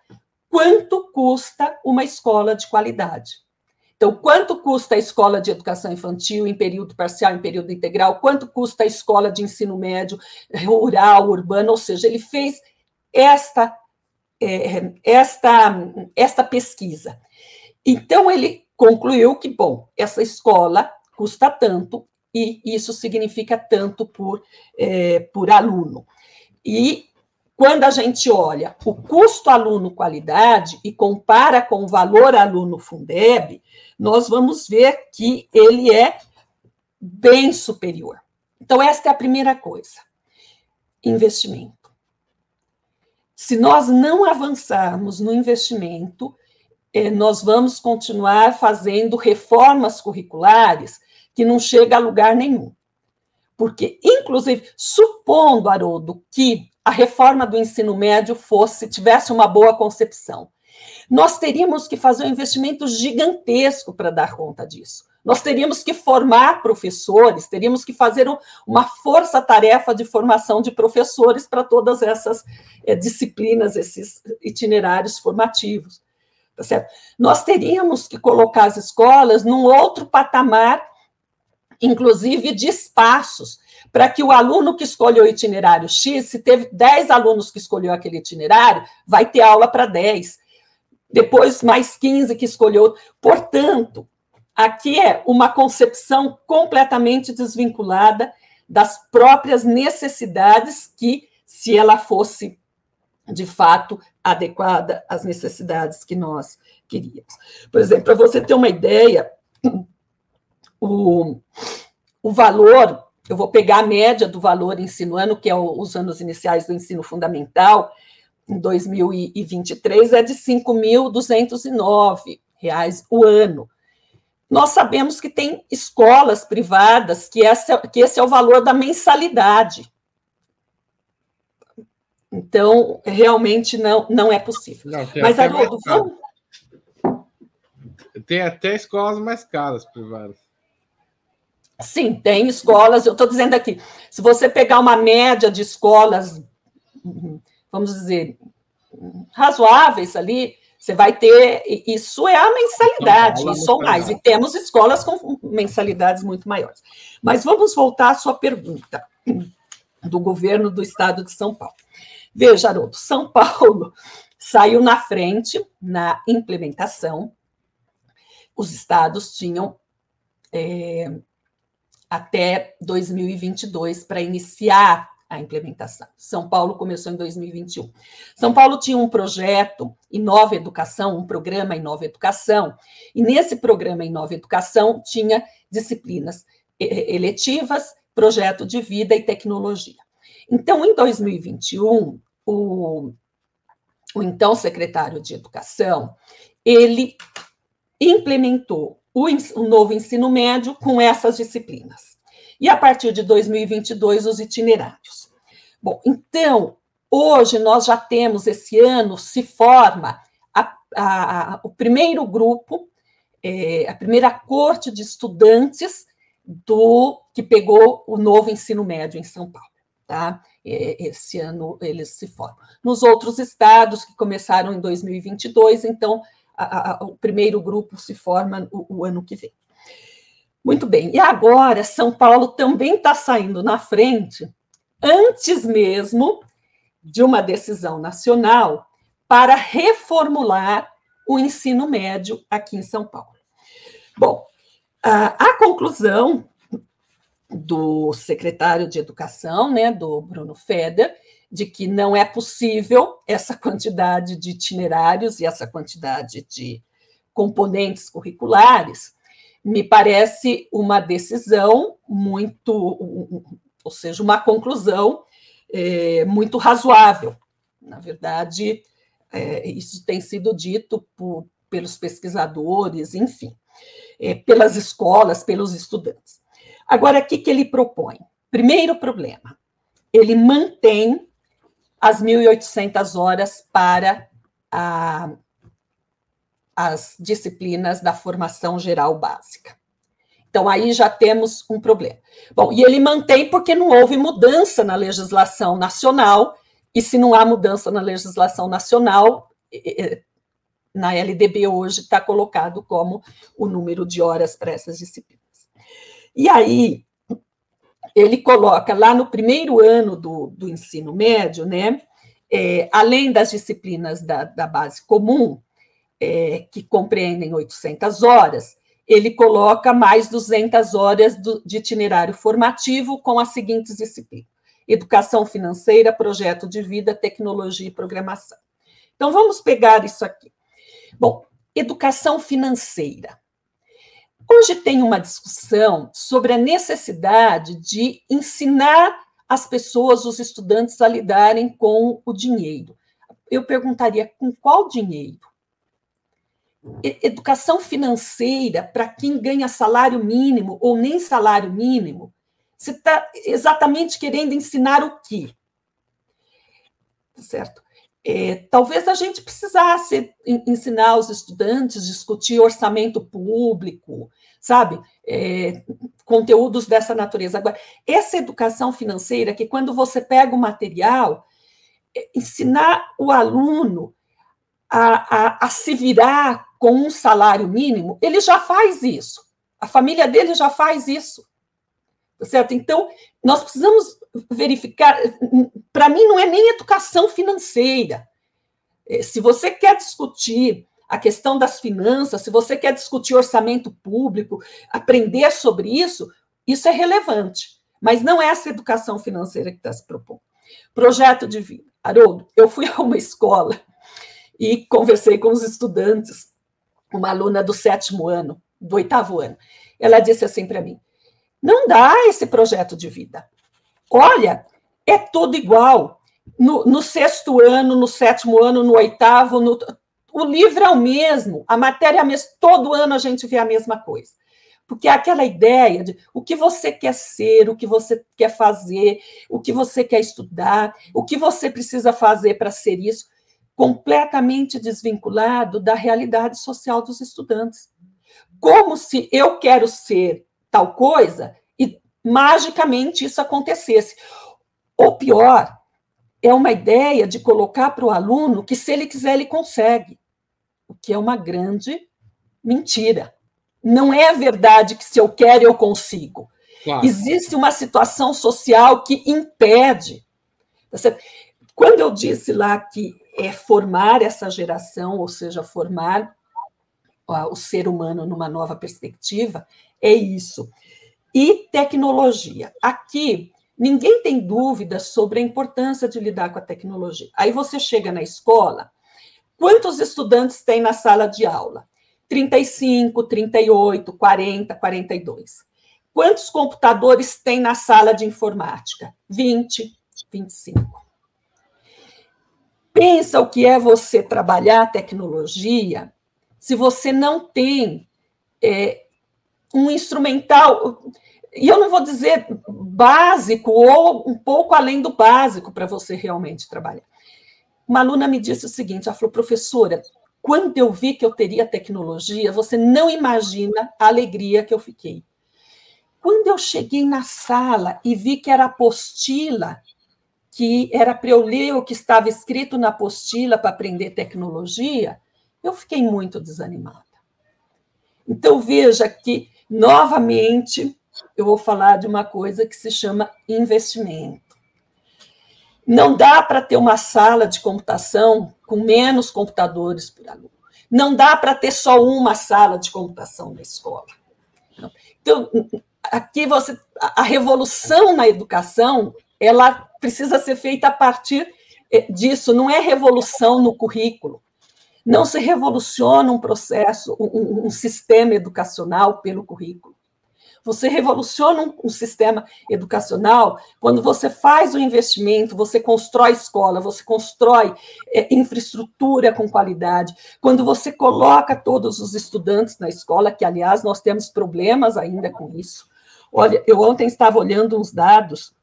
quanto custa uma escola de qualidade. Então, quanto custa a escola de educação infantil em período parcial, em período integral? Quanto custa a escola de ensino médio rural, urbano? Ou seja, ele fez esta, é, esta, esta pesquisa. Então, ele concluiu que, bom, essa escola custa tanto e isso significa tanto por, é, por aluno. E quando a gente olha o custo aluno qualidade e compara com o valor aluno Fundeb, nós vamos ver que ele é bem superior. Então, esta é a primeira coisa: investimento. Se nós não avançarmos no investimento, eh, nós vamos continuar fazendo reformas curriculares que não chegam a lugar nenhum. Porque, inclusive, supondo, Haroldo, que a reforma do ensino médio fosse, tivesse uma boa concepção, nós teríamos que fazer um investimento gigantesco para dar conta disso. Nós teríamos que formar professores, teríamos que fazer uma força-tarefa de formação de professores para todas essas é, disciplinas, esses itinerários formativos. Tá certo? Nós teríamos que colocar as escolas num outro patamar inclusive de espaços, para que o aluno que escolheu o itinerário X, se teve 10 alunos que escolheu aquele itinerário, vai ter aula para 10. Depois, mais 15 que escolheu. Portanto, aqui é uma concepção completamente desvinculada das próprias necessidades que, se ela fosse de fato adequada às necessidades que nós queríamos. Por exemplo, para você ter uma ideia, o, o valor, eu vou pegar a média do valor ensino ano, que é os anos iniciais do ensino fundamental, em 2023 é de R$ 5.209 o ano. Nós sabemos que tem escolas privadas que, essa, que esse é o valor da mensalidade. Então, realmente não, não é possível. Não, Mas, Haroldo, vamos, tem até escolas mais caras privadas. Sim, tem escolas. Eu estou dizendo aqui, se você pegar uma média de escolas, vamos dizer, razoáveis ali, você vai ter. Isso é a mensalidade, então, isso ou mais. E temos escolas com mensalidades muito maiores. Mas vamos voltar à sua pergunta do governo do estado de São Paulo. Veja, Haroldo, São Paulo saiu na frente na implementação. Os estados tinham é, até 2022 para iniciar a implementação. São Paulo começou em 2021. São Paulo tinha um projeto Inova Educação, um programa Inova Educação, e nesse programa Inova Educação tinha disciplinas eletivas, projeto de vida e tecnologia. Então, em 2021, o, o então secretário de Educação, ele implementou o, o novo ensino médio com essas disciplinas e a partir de 2022 os itinerários. Bom, então, hoje nós já temos, esse ano, se forma a, a, o primeiro grupo, é, a primeira corte de estudantes do que pegou o novo ensino médio em São Paulo. Tá? Esse ano eles se formam. Nos outros estados que começaram em 2022, então a, a, o primeiro grupo se forma o, o ano que vem. Muito bem. E agora, São Paulo também está saindo na frente, antes mesmo de uma decisão nacional para reformular o ensino médio aqui em São Paulo. Bom, a, a conclusão do secretário de Educação, né, do Bruno Feder, de que não é possível essa quantidade de itinerários e essa quantidade de componentes curriculares, me parece uma decisão muito, ou seja, uma conclusão é, muito razoável. Na verdade, é, isso tem sido dito por, pelos pesquisadores, enfim, é, pelas escolas, pelos estudantes. Agora, o que, que ele propõe? Primeiro problema, ele mantém as 1.800 horas para a as disciplinas da formação geral básica. Então, aí já temos um problema. Bom, e ele mantém porque não houve mudança na legislação nacional, e se não há mudança na legislação nacional, na LDB hoje está colocado como o número de horas para essas disciplinas. E aí, ele coloca lá no primeiro ano do, do ensino médio, né, é, além das disciplinas da, da base comum, é, que compreendem 800 horas, ele coloca mais 200 horas do, de itinerário formativo com as seguintes disciplinas: educação financeira, projeto de vida, tecnologia e programação. Então, vamos pegar isso aqui. Bom, educação financeira. Hoje tem uma discussão sobre a necessidade de ensinar as pessoas, os estudantes, a lidarem com o dinheiro. Eu perguntaria: com qual dinheiro? Educação financeira para quem ganha salário mínimo ou nem salário mínimo, você está exatamente querendo ensinar o quê? Certo? É, talvez a gente precisasse ensinar os estudantes discutir orçamento público, sabe? É, conteúdos dessa natureza. Agora, essa educação financeira, que quando você pega o material, é, ensinar o aluno a, a, a se virar com um salário mínimo, ele já faz isso. A família dele já faz isso. Tá certo? Então, nós precisamos verificar. Para mim, não é nem educação financeira. É, se você quer discutir a questão das finanças, se você quer discutir orçamento público, aprender sobre isso, isso é relevante. Mas não é essa educação financeira que está se propondo. Projeto de vida. Haroldo, eu fui a uma escola e conversei com os estudantes uma aluna do sétimo ano, do oitavo ano. Ela disse assim para mim: não dá esse projeto de vida. Olha, é tudo igual. No, no, sexto ano, no sétimo ano, no oitavo, no, o livro é o mesmo, a matéria é a mesma, todo ano a gente vê a mesma coisa. Porque é aquela ideia de o que você quer ser, o que você quer fazer, o que você quer estudar, o que você precisa fazer para ser isso completamente desvinculado da realidade social dos estudantes. como se eu quero ser tal coisa e magicamente isso acontecesse. Ou pior, é uma ideia de colocar para o aluno que, se ele quiser, ele consegue, o que é uma grande mentira. Não é verdade que, se eu quero, eu consigo. Claro. Existe uma situação social que impede. Tá Quando eu disse lá que é formar essa geração, ou seja, formar o ser humano numa nova perspectiva, é isso. E tecnologia. Aqui, ninguém tem dúvida sobre a importância de lidar com a tecnologia. Aí você chega na escola, quantos estudantes tem na sala de aula? 35, 38, 40, 42. Quantos computadores tem na sala de informática? 20, 25. Pensa o que é você trabalhar tecnologia se você não tem é, um instrumental, e eu não vou dizer básico ou um pouco além do básico para você realmente trabalhar. Uma aluna me disse o seguinte: ela falou, professora, quando eu vi que eu teria tecnologia, você não imagina a alegria que eu fiquei. Quando eu cheguei na sala e vi que era apostila que era para eu ler o que estava escrito na apostila para aprender tecnologia, eu fiquei muito desanimada. Então, veja que, novamente, eu vou falar de uma coisa que se chama investimento. Não dá para ter uma sala de computação com menos computadores por aluno. Não dá para ter só uma sala de computação na escola. Então, aqui você a revolução na educação ela precisa ser feita a partir eh, disso, não é revolução no currículo. Não se revoluciona um processo, um, um sistema educacional pelo currículo. Você revoluciona um, um, sistema educacional quando você faz o investimento, você constrói escola, você constrói é, infraestrutura com qualidade, quando você coloca todos os estudantes na escola, que, aliás, nós temos problemas ainda com isso. Olha, eu ontem estava olhando uns dados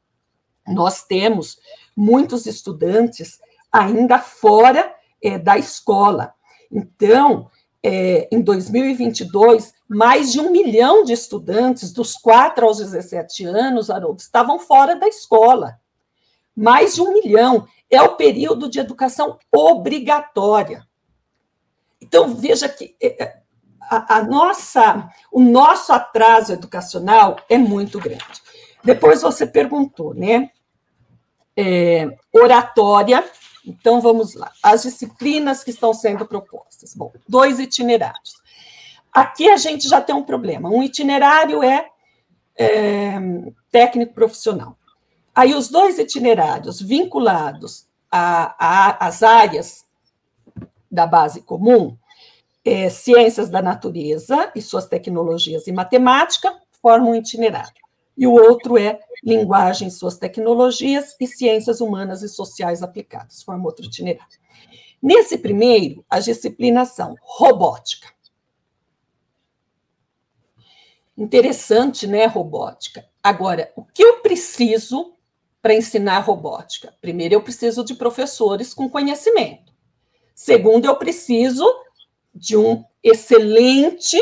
nós temos muitos estudantes ainda fora é, da escola. Então, é, em 2022, mais de um milhão de estudantes dos 4 aos 17 anos, Haroldo, estavam fora da escola. Mais de um milhão. É o período de educação obrigatória. Então, veja que é, é, a, a nossa, o nosso atraso educacional é muito grande. Depois você perguntou, né? É, oratória. Então, vamos lá. As disciplinas que estão sendo propostas. Bom, dois itinerários. Aqui a gente já tem um problema. Um itinerário é, é técnico profissional. Aí, os dois itinerários vinculados às áreas da base comum, é, ciências da natureza e suas tecnologias e matemática, formam um itinerário e o outro é linguagem, suas tecnologias e ciências humanas e sociais aplicadas, forma outro itinerário. Nesse primeiro, as disciplinas são robótica. Interessante, né, robótica? Agora, o que eu preciso para ensinar robótica? Primeiro, eu preciso de professores com conhecimento. Segundo, eu preciso de um excelente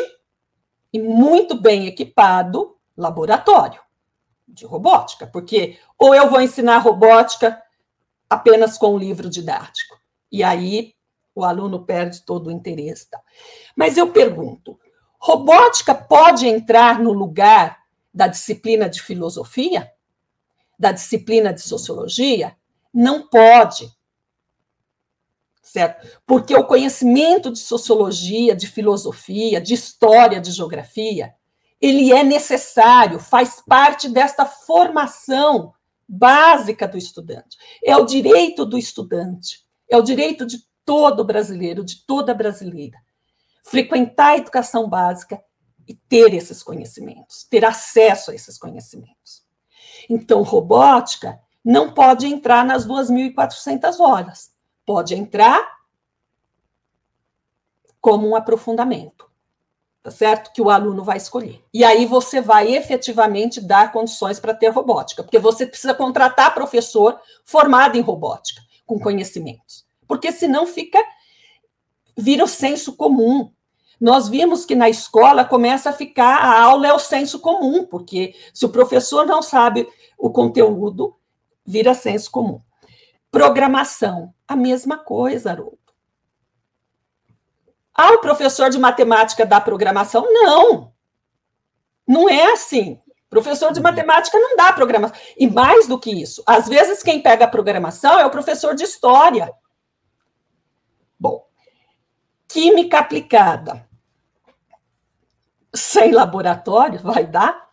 e muito bem equipado laboratório de robótica, porque ou eu vou ensinar robótica apenas com um livro didático, e aí o aluno perde todo o interesse. Tá? Mas eu pergunto: robótica pode entrar no lugar da disciplina de filosofia? Da disciplina de sociologia? Não pode. Certo? Porque o conhecimento de sociologia, de filosofia, de história, de geografia, ele é necessário, faz parte desta formação básica do estudante. É o direito do estudante, é o direito de todo brasileiro, de toda brasileira, frequentar a educação básica e ter esses conhecimentos, ter acesso a esses conhecimentos. Então, robótica não pode entrar nas 2.400 horas, pode entrar como um aprofundamento tá certo? Que o aluno vai escolher. E aí você vai efetivamente dar condições para ter robótica, porque você precisa contratar professor formado em robótica, com conhecimentos. Porque senão fica vira o senso comum. Nós vimos que na escola começa a ficar, a aula é o senso comum, porque se o professor não sabe o conteúdo, vira senso comum. Programação, a mesma coisa, Haroldo. Ah, o professor de matemática dá programação? Não. Não é assim. Professor de uhum. matemática não dá programação. E mais do que isso, às vezes quem pega a programação é o professor de história. Bom, química aplicada. Sem laboratório, vai dar?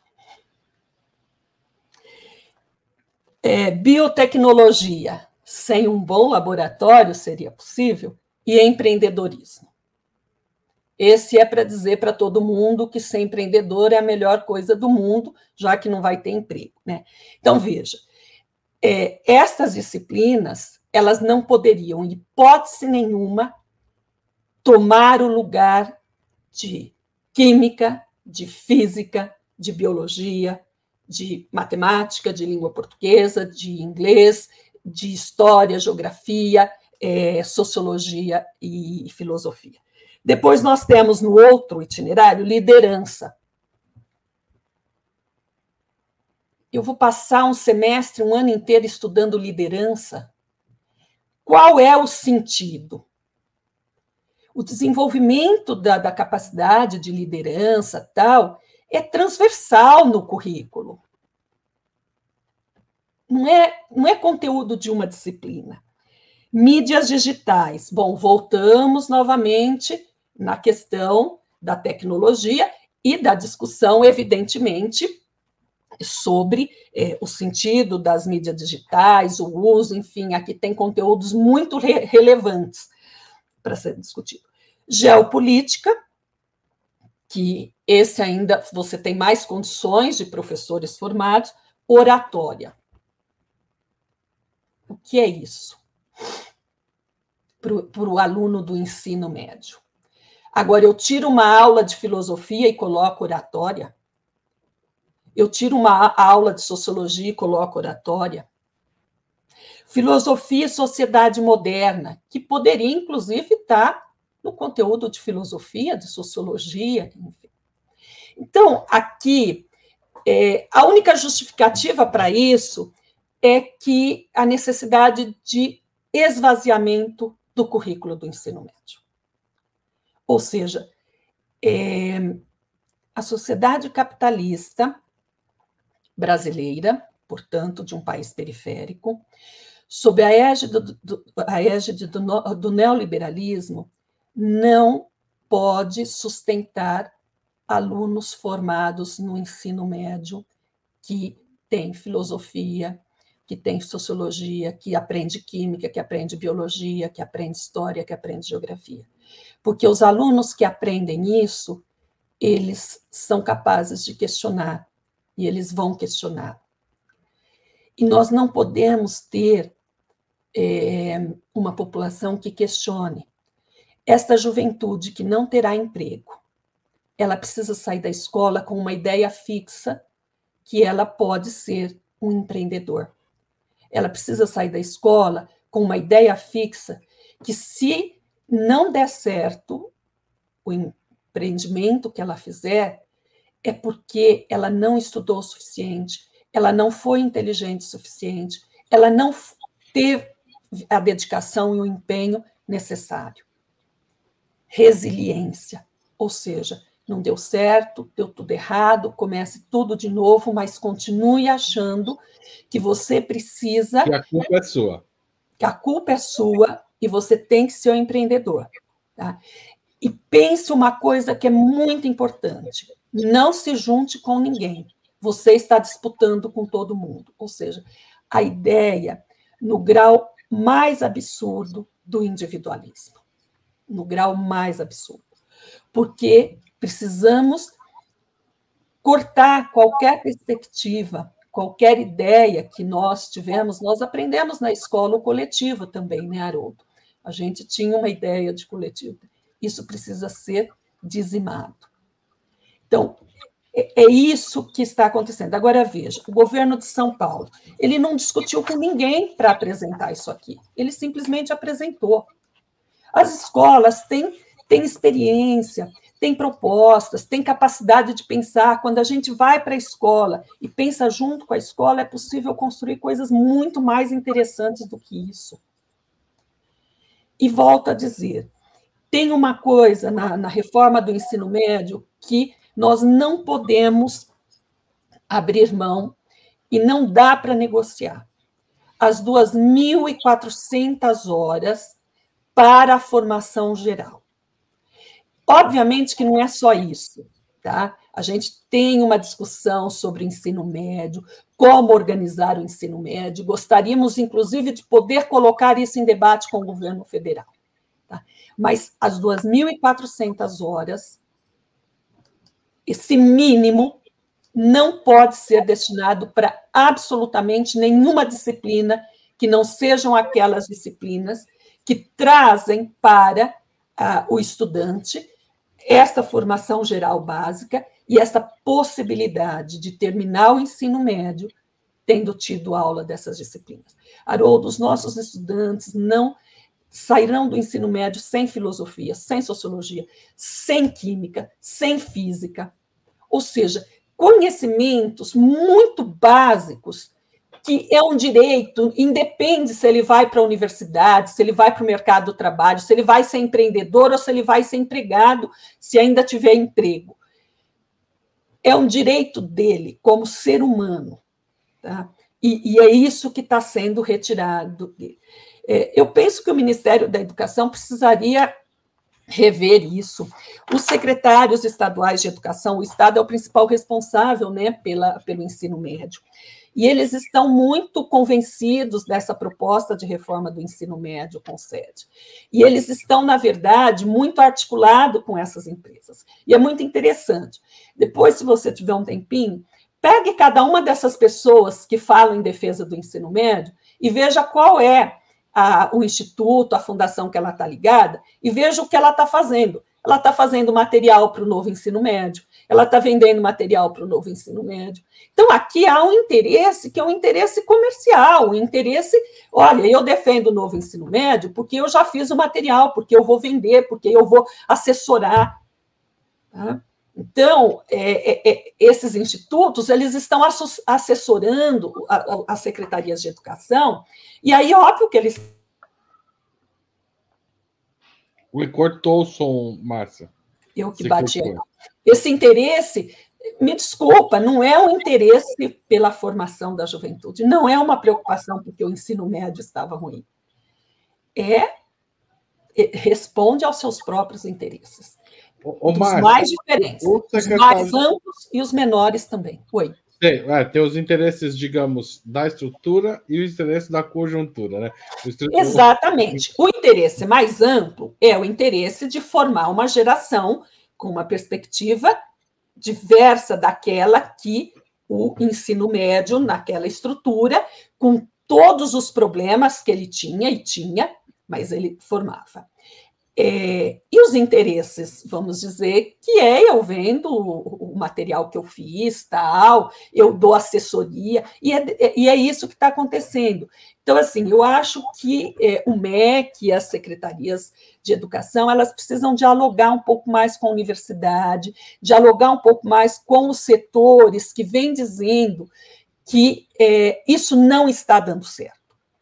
É, biotecnologia, sem um bom laboratório, seria possível? E empreendedorismo. Esse é para dizer para todo mundo que ser empreendedor é a melhor coisa do mundo, já que não vai ter emprego. Né? Então, veja, é, estas disciplinas, elas não poderiam, em hipótese nenhuma, tomar o lugar de química, de física, de biologia, de matemática, de língua portuguesa, de inglês, de história, geografia, é, sociologia e filosofia. Depois nós temos no outro itinerário liderança. Eu vou passar um semestre, um ano inteiro estudando liderança. Qual é o sentido? O desenvolvimento da, da capacidade de liderança tal é transversal no currículo. Não é, não é conteúdo de uma disciplina. Mídias digitais. Bom, voltamos novamente na questão da tecnologia e da discussão, evidentemente, sobre é, o sentido das mídias digitais, o uso, enfim, aqui tem conteúdos muito re relevantes para ser discutido. Geopolítica, que esse ainda você tem mais condições de professores formados, oratória. O que é isso? Para o aluno do ensino médio. Agora, eu tiro uma aula de filosofia e coloco oratória. Eu tiro uma aula de sociologia e coloco oratória. Filosofia e sociedade moderna, que poderia, inclusive, estar no conteúdo de filosofia, de sociologia, enfim. Então, aqui, é, a única justificativa para isso é que a necessidade de esvaziamento do currículo do ensino médio. Ou seja, é, a sociedade capitalista brasileira, portanto, de um país periférico, sob a égide do, do, a égide do, do neoliberalismo, não pode sustentar alunos formados no ensino médio que tem filosofia, que tem sociologia, que aprende química, que aprende biologia, que aprende história, que aprende geografia. Porque os alunos que aprendem isso, eles são capazes de questionar, e eles vão questionar. E nós não podemos ter é, uma população que questione. Esta juventude que não terá emprego, ela precisa sair da escola com uma ideia fixa que ela pode ser um empreendedor. Ela precisa sair da escola com uma ideia fixa que, se não der certo o empreendimento que ela fizer, é porque ela não estudou o suficiente, ela não foi inteligente o suficiente, ela não teve a dedicação e o empenho necessário. Resiliência, ou seja, não deu certo, deu tudo errado, comece tudo de novo, mas continue achando que você precisa. Que a culpa é sua. Que a culpa é sua e você tem que ser um empreendedor. Tá? E pense uma coisa que é muito importante: não se junte com ninguém. Você está disputando com todo mundo. Ou seja, a ideia no grau mais absurdo do individualismo. No grau mais absurdo. Porque precisamos cortar qualquer perspectiva qualquer ideia que nós tivemos, nós aprendemos na escola o coletivo também, né, Haroldo? A gente tinha uma ideia de coletivo. Isso precisa ser dizimado. Então, é, é isso que está acontecendo. Agora veja, o governo de São Paulo, ele não discutiu com ninguém para apresentar isso aqui. Ele simplesmente apresentou. As escolas têm, têm experiência, tem propostas, tem capacidade de pensar. Quando a gente vai para a escola e pensa junto com a escola, é possível construir coisas muito mais interessantes do que isso. E volto a dizer: tem uma coisa na, na reforma do ensino médio que nós não podemos abrir mão e não dá para negociar. As 2.400 horas para a formação geral. Obviamente que não é só isso, tá? A gente tem uma discussão sobre ensino médio, como organizar o ensino médio. Gostaríamos, inclusive, de poder colocar isso em debate com o governo federal. Tá? Mas as 2.400 horas, esse mínimo, não pode ser destinado para absolutamente nenhuma disciplina que não sejam aquelas disciplinas que trazem para uh, o estudante essa formação geral básica e essa possibilidade de terminar o ensino médio tendo tido aula dessas disciplinas. Haroldo, os nossos estudantes não sairão do ensino médio sem filosofia, sem sociologia, sem química, sem física. Ou seja, conhecimentos muito básicos que é um direito, independe se ele vai para a universidade, se ele vai para o mercado do trabalho, se ele vai ser empreendedor ou se ele vai ser empregado, se ainda tiver emprego. É um direito dele como ser humano. Tá? E, e é isso que está sendo retirado. É, eu penso que o Ministério da Educação precisaria rever isso. Os secretários estaduais de educação, o Estado é o principal responsável né, pela, pelo ensino médio. E eles estão muito convencidos dessa proposta de reforma do ensino médio com sede. E eles estão, na verdade, muito articulados com essas empresas. E é muito interessante. Depois, se você tiver um tempinho, pegue cada uma dessas pessoas que falam em defesa do ensino médio e veja qual é a, o instituto, a fundação que ela está ligada, e veja o que ela está fazendo. Ela está fazendo material para o novo ensino médio, ela está vendendo material para o novo ensino médio. Então, aqui há um interesse que é um interesse comercial, um interesse, olha, eu defendo o novo ensino médio porque eu já fiz o material, porque eu vou vender, porque eu vou assessorar. Tá? Então, é, é, é esses institutos, eles estão assessorando as secretarias de educação, e aí, óbvio que eles o cortou o som, Márcia. Eu que bati. Esse interesse, me desculpa, não é um interesse pela formação da juventude, não é uma preocupação porque o ensino médio estava ruim. É, é responde aos seus próprios interesses. Os mais diferentes, os mais amplos e os menores também. Oi. Tem, é, tem os interesses, digamos, da estrutura e o interesse da conjuntura, né? O Exatamente. O interesse mais amplo é o interesse de formar uma geração com uma perspectiva diversa daquela que o ensino médio, naquela estrutura, com todos os problemas que ele tinha e tinha, mas ele formava. É, e os interesses, vamos dizer, que é eu vendo o, o material que eu fiz, tal, eu dou assessoria, e é, e é isso que está acontecendo. Então, assim, eu acho que é, o MEC e as secretarias de educação, elas precisam dialogar um pouco mais com a universidade, dialogar um pouco mais com os setores que vêm dizendo que é, isso não está dando certo.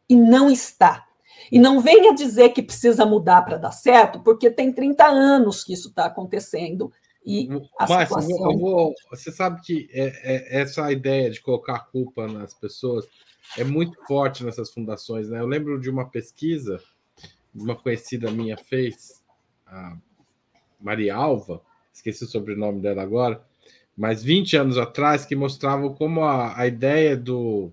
E não está. E não venha dizer que precisa mudar para dar certo, porque tem 30 anos que isso está acontecendo. E a situação... eu vou, você sabe que é, é, essa ideia de colocar culpa nas pessoas é muito forte nessas fundações. Né? Eu lembro de uma pesquisa, uma conhecida minha fez, a Maria Alva, esqueci o sobrenome dela agora, mas 20 anos atrás, que mostrava como a, a ideia do,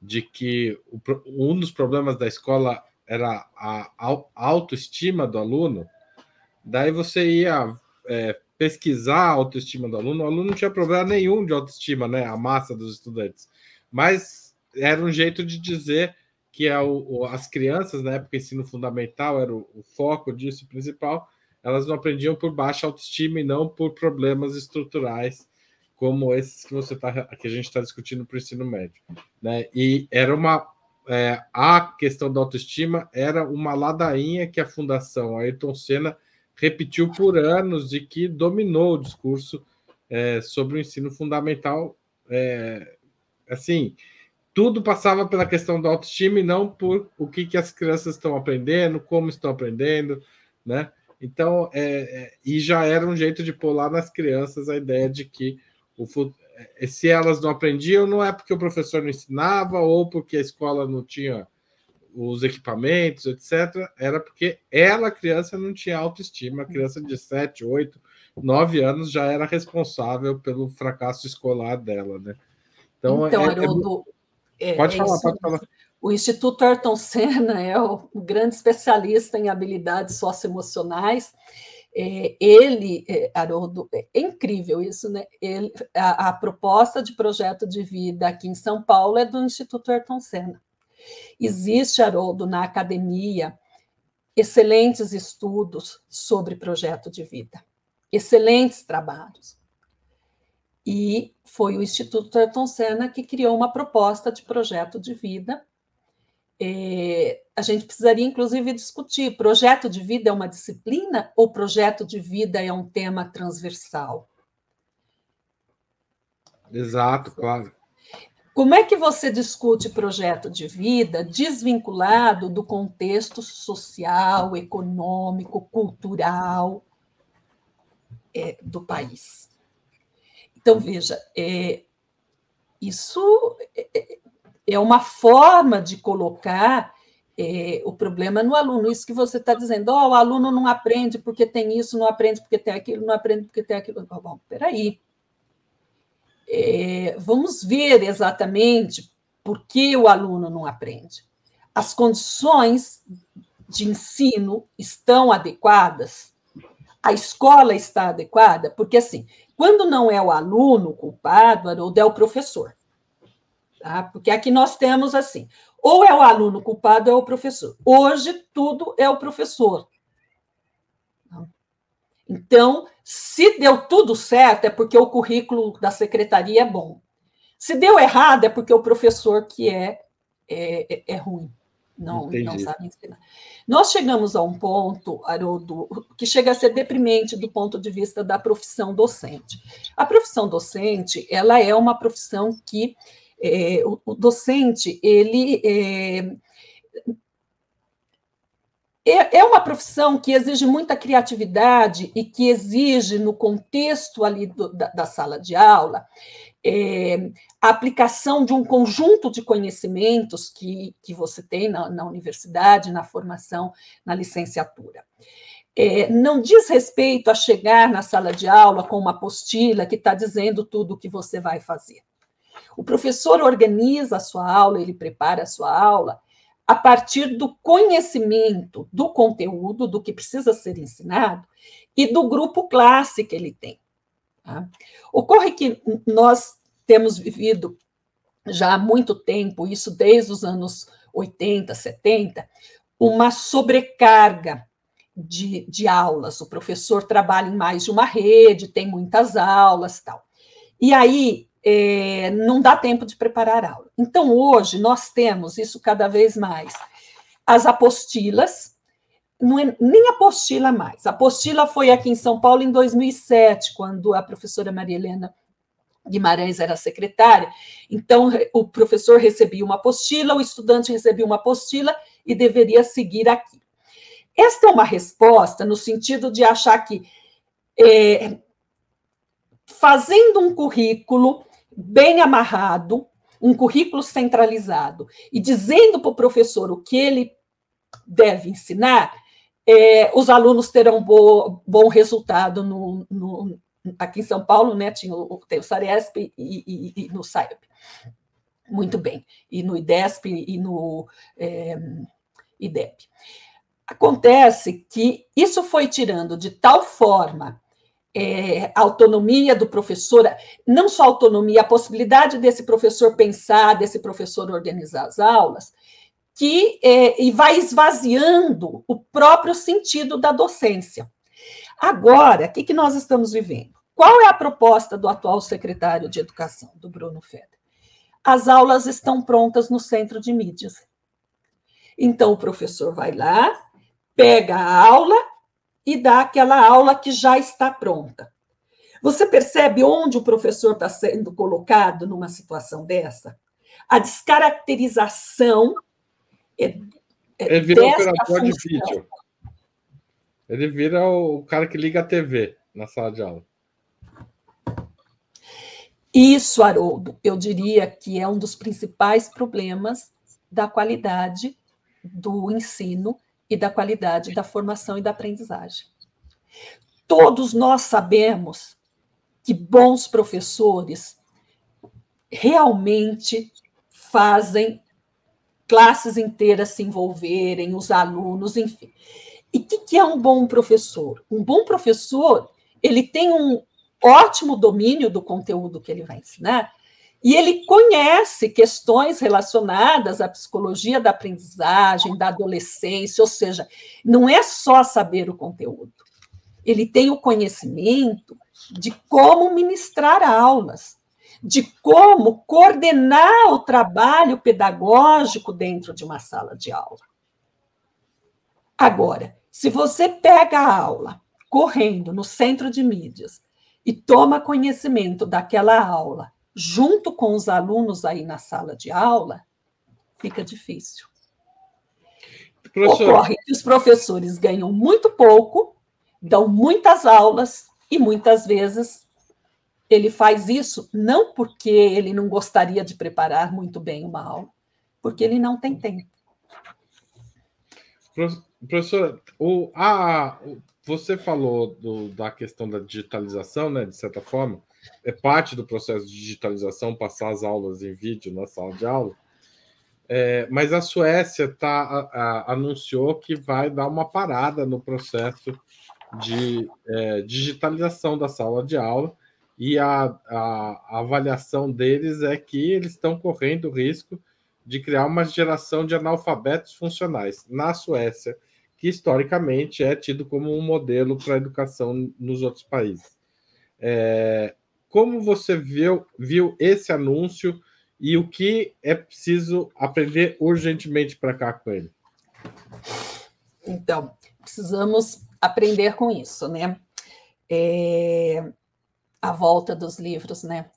de que o, um dos problemas da escola era a autoestima do aluno, daí você ia é, pesquisar a autoestima do aluno, o aluno não tinha problema nenhum de autoestima, né? A massa dos estudantes. Mas era um jeito de dizer que é o, as crianças, na época, ensino fundamental, era o, o foco disso principal, elas não aprendiam por baixa autoestima e não por problemas estruturais como esses que você tá, que a gente está discutindo para o ensino médio, né? E era uma é, a questão da autoestima era uma ladainha que a Fundação Ayrton Senna repetiu por anos e que dominou o discurso é, sobre o ensino fundamental. É, assim, tudo passava pela questão da autoestima e não por o que, que as crianças estão aprendendo, como estão aprendendo, né? Então, é, é, e já era um jeito de pular nas crianças a ideia de que o, é, se elas não aprendiam, não é porque o professor não ensinava ou porque a escola não tinha os equipamentos, etc. Era porque ela, criança, não tinha autoestima. A criança de 7, 8, 9 anos já era responsável pelo fracasso escolar dela, né? Então, então é, Haroldo, é, pode falar, isso. pode falar. O Instituto Ayrton Senna é o, grande especialista em habilidades socioemocionais. É, ele, é, Haroldo, é incrível isso, né? Ele, a, a, proposta de projeto de vida aqui em São Paulo é do Instituto Ayrton Senna. Existe, Haroldo, na academia, excelentes estudos sobre projeto de vida, excelentes trabalhos. E foi o Instituto Ayrton Senna que criou uma proposta de projeto de vida é, a gente precisaria, inclusive, discutir: projeto de vida é uma disciplina ou projeto de vida é um tema transversal? Exato, claro. Como é que você discute projeto de vida desvinculado do contexto social, econômico, cultural é, do país? Então, veja, é, isso é, uma forma de colocar é, o problema no aluno. Isso que você está dizendo, oh, o aluno não aprende porque tem isso, não aprende porque tem aquilo, não aprende porque tem aquilo. Bom, peraí. É, vamos ver exatamente por que o aluno não aprende. As condições de ensino estão adequadas? A escola está adequada? Porque, assim, quando não é o aluno culpado, Haroldo, é o professor. Tá? Porque aqui nós temos assim: ou é o aluno culpado, ou é o professor. Hoje, tudo é o professor. Então, se deu tudo certo, é porque o currículo da secretaria é bom. Se deu errado, é porque o professor que é, é, é, é ruim, não, não sabe ensinar. Nós chegamos a um ponto, Haroldo, que chega a ser deprimente do ponto de vista da profissão docente. A profissão docente, ela é uma profissão que é, o, o, docente, ele é, é, é, uma profissão que exige muita criatividade e que exige, no contexto ali do, da, da, sala de aula, é, a aplicação de um conjunto de conhecimentos que, que você tem na, na universidade, na formação, na licenciatura. É, não diz respeito a chegar na sala de aula com uma apostila que está dizendo tudo o que você vai fazer. O professor organiza a sua aula, ele prepara a sua aula a partir do conhecimento do conteúdo, do que precisa ser ensinado e do grupo classe que ele tem. Tá? Ocorre que nós temos vivido já há muito tempo, isso desde os anos 80, 70, uma sobrecarga de, de aulas. O professor trabalha em mais de uma rede, tem muitas aulas tal. E aí é, não dá tempo de preparar aula. Então, hoje, nós temos isso cada vez mais. As apostilas, não é nem apostila mais. A apostila foi aqui em São Paulo em 2007, quando a professora Maria Helena Guimarães era secretária. Então, o professor recebia uma apostila, o estudante recebia uma apostila e deveria seguir aqui. Esta é uma resposta no sentido de achar que é, fazendo um currículo bem amarrado, um currículo centralizado, e dizendo para o professor o que ele deve ensinar, é, os alunos terão bo, bom resultado no, no, aqui em São Paulo, né? Tinha o, tem o Saresp e, e, e, no SAIP. Muito bem. E no IDESP e no é, IDEP. Acontece que isso foi tirando de tal forma é, autonomia do professor, não só autonomia, a possibilidade desse professor pensar, desse professor organizar as aulas, que é, e vai esvaziando o próprio sentido da docência. Agora, o que, que nós estamos vivendo? Qual é a proposta do atual secretário de Educação, do Bruno Feder? As aulas estão prontas no centro de mídias. Então, o professor vai lá, pega a aula e dar aquela aula que já está pronta. Você percebe onde o professor está sendo colocado numa situação dessa? A descaracterização é, é Ele vira operador de vídeo. Ele vira o cara que liga a TV na sala de aula. Isso, Haroldo, eu diria que é um dos principais problemas da qualidade do ensino e da qualidade da formação e da aprendizagem. Todos nós sabemos que bons professores realmente fazem classes inteiras se envolverem, os alunos, enfim. E o que, que é um bom professor? Um bom professor, ele tem um ótimo domínio do conteúdo que ele vai ensinar, e ele conhece questões relacionadas à psicologia da aprendizagem, da adolescência, ou seja, não é só saber o conteúdo. Ele tem o conhecimento de como ministrar aulas, de como coordenar o trabalho pedagógico dentro de uma sala de aula. Agora, se você pega a aula correndo no centro de mídias e toma conhecimento daquela aula junto com os alunos aí na sala de aula, fica difícil. Professor... Ocorre que os professores ganham muito pouco, dão muitas aulas e muitas vezes ele faz isso não porque ele não gostaria de preparar muito bem uma aula, porque ele não tem tempo. Professor, o, a, você falou do, da questão da digitalização, né, de certa forma, é parte do processo de digitalização passar as aulas em vídeo na sala de aula. É, mas a Suécia tá, a, a, anunciou que vai dar uma parada no processo de é, digitalização da sala de aula e a, a, avaliação deles é que eles estão correndo o risco de criar uma geração de analfabetos funcionais na Suécia, que historicamente é tido como um modelo para a educação nos outros países. É, como você viu, viu esse anúncio e o que é preciso aprender urgentemente para cá com ele? Então, precisamos aprender com isso, né? É, a volta dos livros, né?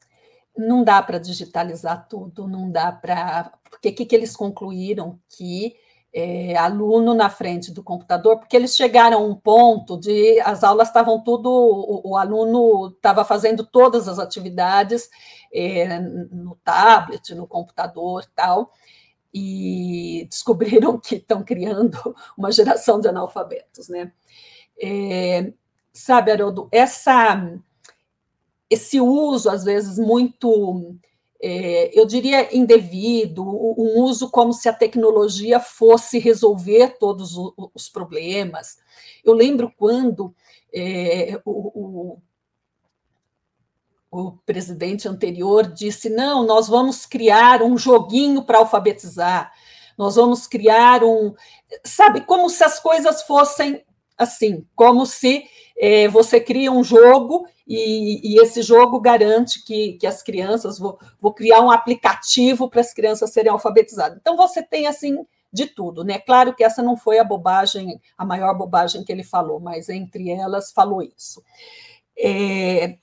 Não dá para digitalizar tudo, não dá para. Porque o que, que eles concluíram? Que é, aluno na frente do computador, porque eles chegaram a um ponto de as aulas estavam tudo, o, o aluno estava fazendo todas as atividades é, no tablet, no computador tal, e descobriram que estão criando uma geração de analfabetos, né? É, sabe, Haroldo, essa, esse uso, às vezes, muito é, eu diria, indevido, um uso como se a tecnologia fosse resolver todos os problemas. Eu lembro quando é, o, o, o, presidente anterior disse: não, nós vamos criar um joguinho para alfabetizar, nós vamos criar um. Sabe, como se as coisas fossem assim, como se é, você cria um jogo e, e, esse jogo garante que, que as crianças, vou, vou criar um aplicativo para as crianças serem alfabetizadas. Então, você tem assim de tudo, né? Claro que essa não foi a bobagem, a maior bobagem que ele falou, mas entre elas falou isso. É,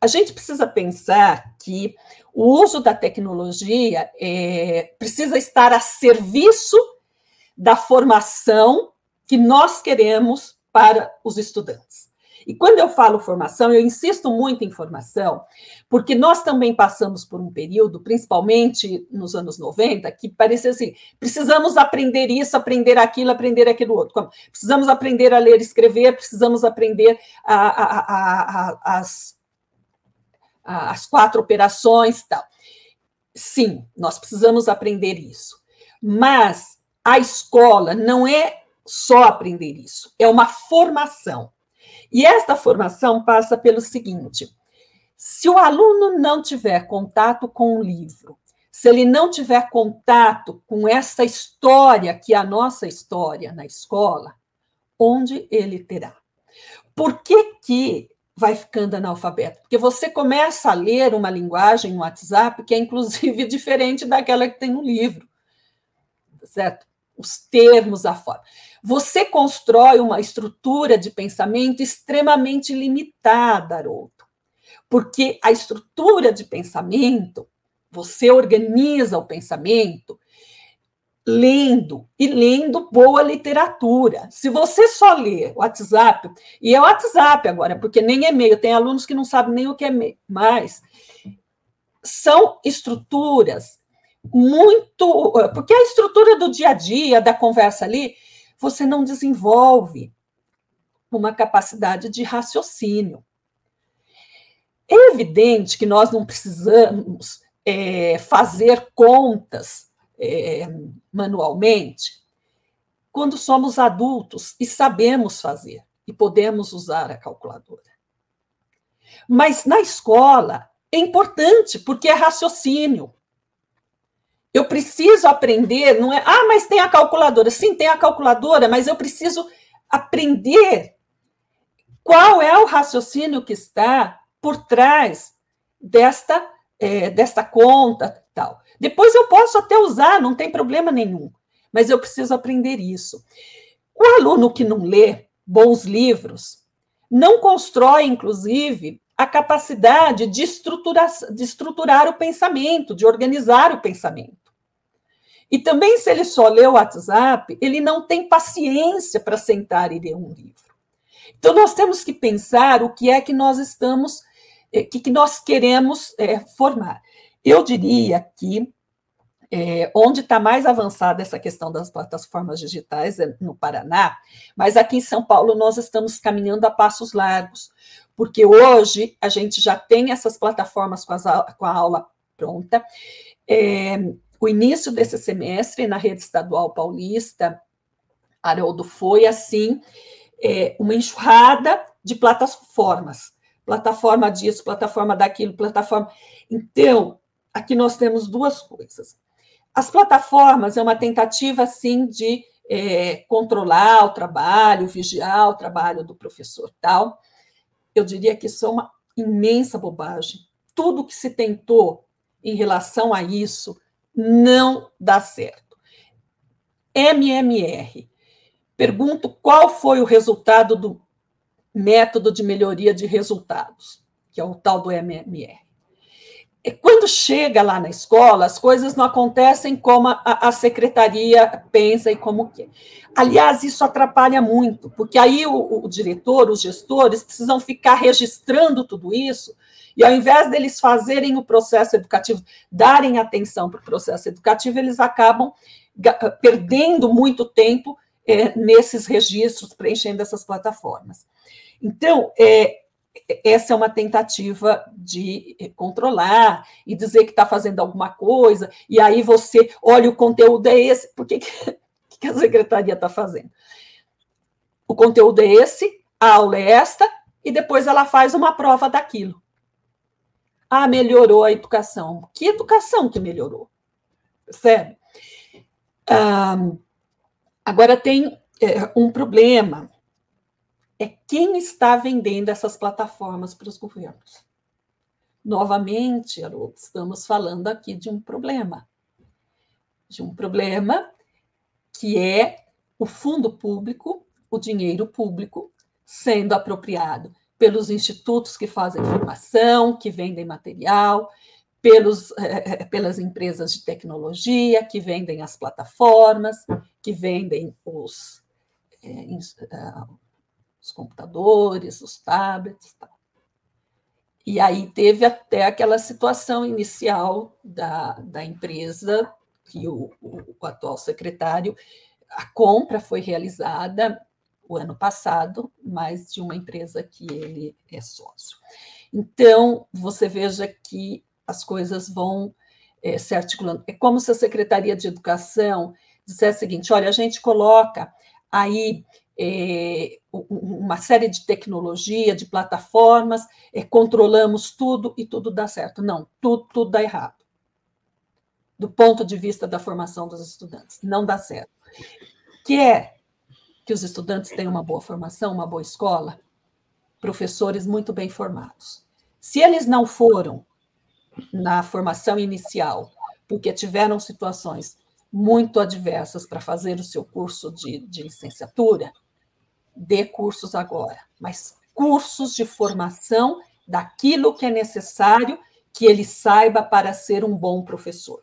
a gente precisa pensar que o uso da tecnologia é, precisa estar a serviço da formação que nós queremos para os estudantes. E quando eu falo formação, eu insisto muito em formação, porque nós também passamos por um período, principalmente nos anos 90, que parecia assim: precisamos aprender isso, aprender aquilo, aprender aquilo outro. Precisamos aprender a ler e escrever, precisamos aprender a, a, a, as, as quatro operações tal. Sim, nós precisamos aprender isso. Mas a escola não é só aprender isso, é uma formação. E esta formação passa pelo seguinte: se o aluno não tiver contato com o livro, se ele não tiver contato com essa história, que é a nossa história na escola, onde ele terá? Por que, que vai ficando analfabeto? Porque você começa a ler uma linguagem no WhatsApp que é, inclusive, diferente daquela que tem no livro, certo? Os termos, a forma. Você constrói uma estrutura de pensamento extremamente limitada, Haroldo. Porque a estrutura de pensamento, você organiza o pensamento lendo e lendo boa literatura. Se você só lê WhatsApp, e é WhatsApp agora, porque nem e-mail, tem alunos que não sabem nem o que é e-mail, mas são estruturas muito. Porque a estrutura do dia a dia, da conversa ali, você não desenvolve uma capacidade de raciocínio. É evidente que nós não precisamos é, fazer contas é, manualmente, quando somos adultos e sabemos fazer e podemos usar a calculadora. Mas na escola é importante, porque é raciocínio. Eu preciso aprender, não é? Ah, mas tem a calculadora. Sim, tem a calculadora, mas eu preciso aprender qual é o raciocínio que está por trás desta, é, desta conta tal. Depois eu posso até usar, não tem problema nenhum, mas eu preciso aprender isso. O aluno que não lê bons livros não constrói, inclusive, a capacidade de estruturar, de estruturar o pensamento, de organizar o pensamento. E também, se ele só lê o WhatsApp, ele não tem paciência para sentar e ler um livro. Então, nós temos que pensar o que é que nós estamos, o eh, que, que nós queremos é, formar. Eu diria que é, onde está mais avançada essa questão das plataformas digitais é no Paraná, mas aqui em São Paulo nós estamos caminhando a passos largos, porque hoje a gente já tem essas plataformas com, as, com a aula pronta. É, o início desse semestre na rede estadual paulista, Haroldo, foi assim, é, uma enxurrada de plataformas. Plataforma disso, plataforma daquilo, plataforma. Então, aqui nós temos duas coisas. As plataformas é uma tentativa, assim, de é, controlar o trabalho, vigiar o trabalho do professor tal. Eu diria que isso é uma imensa bobagem. Tudo que se tentou em relação a isso não dá certo. MMR. Pergunto qual foi o resultado do método de melhoria de resultados, que é o tal do MMR. É, quando chega lá na escola, as coisas não acontecem como a, a secretaria pensa e como quer. Aliás, isso atrapalha muito, porque aí o, o diretor, os gestores, precisam ficar registrando tudo isso, e ao invés deles fazerem o processo educativo, darem atenção para o processo educativo, eles acabam perdendo muito tempo é, nesses registros, preenchendo essas plataformas. Então, é, essa é uma tentativa de controlar e dizer que está fazendo alguma coisa, e aí você olha o conteúdo é esse, por que, que a secretaria está fazendo? O conteúdo é esse, a aula é esta, e depois ela faz uma prova daquilo. Ah, melhorou a educação. Que educação que melhorou? Percebe? Ah, agora tem é, um problema é quem está vendendo essas plataformas para os governos. Novamente, Haroldo, estamos falando aqui de um problema. De um problema que é o fundo público, o dinheiro público, sendo apropriado pelos institutos que fazem formação, que vendem material, pelos, eh, pelas empresas de tecnologia, que vendem as plataformas, que vendem os, eh, os computadores, os tablets. Tal. E aí teve até aquela situação inicial da, da empresa, que o, o, o atual secretário, a compra foi realizada o ano passado, mas de uma empresa que ele é sócio. Então, você veja que as coisas vão é, se articulando. É como se a Secretaria de Educação dissesse o seguinte: olha, a gente coloca aí é, uma série de tecnologia, de plataformas, é, controlamos tudo e tudo dá certo. Não, tudo, tudo dá errado. Do ponto de vista da formação dos estudantes, não dá certo. Que é que os estudantes tenham uma boa formação, uma boa escola, professores muito bem formados. Se eles não foram na formação inicial, porque tiveram situações muito adversas para fazer o seu curso de, de licenciatura, dê cursos agora, mas cursos de formação daquilo que é necessário que ele saiba para ser um bom professor.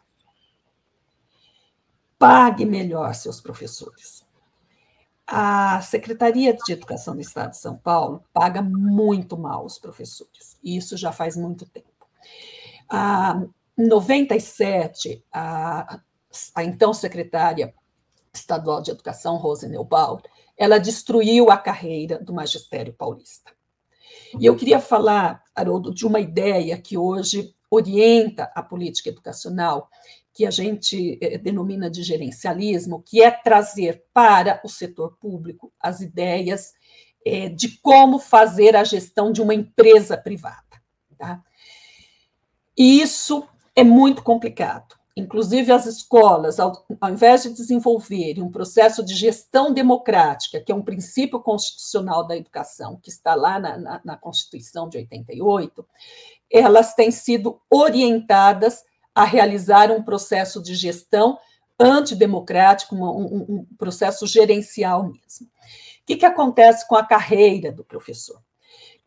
Pague melhor seus professores. A Secretaria de Educação do Estado de São Paulo paga muito mal os professores, e isso já faz muito tempo. Em 97, a, a então secretária estadual de Educação, Rose Neubauer, ela destruiu a carreira do magistério paulista. E eu queria falar, Haroldo, de uma ideia que hoje orienta a política educacional, que a gente eh, denomina de gerencialismo, que é trazer para o setor público as ideias eh, de como fazer a gestão de uma empresa privada. Tá? E isso é muito complicado. Inclusive, as escolas, ao, ao, invés de desenvolverem um processo de gestão democrática, que é um princípio constitucional da educação, que está lá na, na, na Constituição de 88, elas têm sido orientadas a realizar um processo de gestão antidemocrático, um, um, um processo gerencial mesmo. O que, que acontece com a carreira do professor?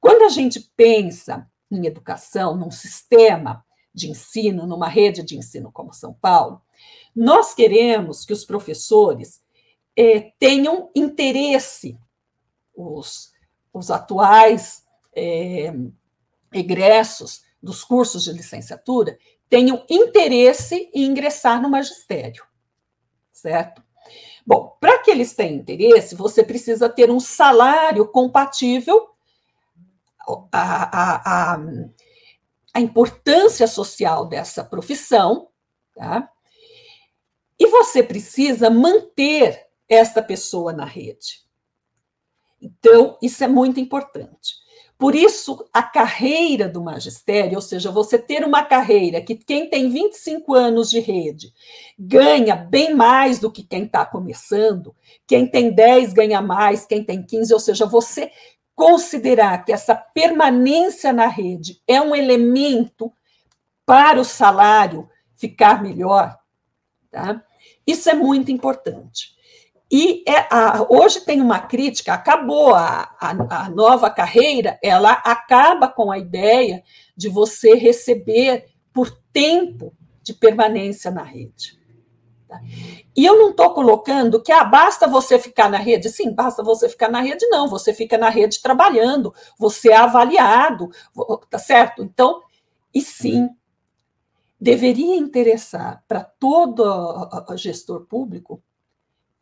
Quando a gente pensa em educação, num sistema de ensino, numa rede de ensino como São Paulo, nós queremos que os professores eh, tenham interesse, os, os atuais eh, egressos dos cursos de licenciatura tenham interesse em ingressar no magistério, certo? Bom, para que eles tenham interesse, você precisa ter um salário compatível a, a, a importância social dessa profissão, tá? E você precisa manter essa pessoa na rede. Então, isso é muito importante. Por isso, a carreira do magistério, ou seja, você ter uma carreira que quem tem 25 anos de rede ganha bem mais do que quem está começando, quem tem 10 ganha mais, quem tem 15, ou seja, você considerar que essa permanência na rede é um elemento para o salário ficar melhor, tá? isso é muito importante. E é, a, hoje tem uma crítica, acabou a, a, a nova carreira, ela acaba com a ideia de você receber por tempo de permanência na rede. Tá? E eu não estou colocando que ah, basta você ficar na rede. Sim, basta você ficar na rede, não. Você fica na rede trabalhando, você é avaliado, tá certo? Então, e sim, deveria interessar para todo gestor público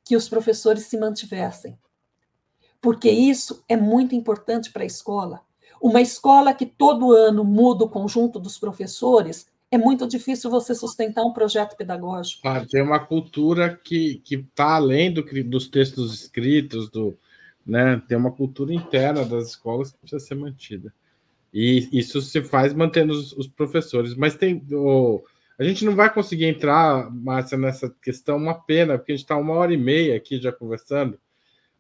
que os professores se mantivessem. Porque isso é muito importante para a escola. Uma escola que todo ano muda o conjunto dos professores é muito difícil você sustentar um projeto pedagógico. Ah, tem uma cultura que está além do, dos textos escritos, do, né? tem uma cultura interna das escolas que precisa ser mantida. E isso se faz mantendo os, os professores. Mas tem. A gente não vai conseguir entrar, Márcia, nessa questão, uma pena, porque a gente está uma hora e meia aqui já conversando,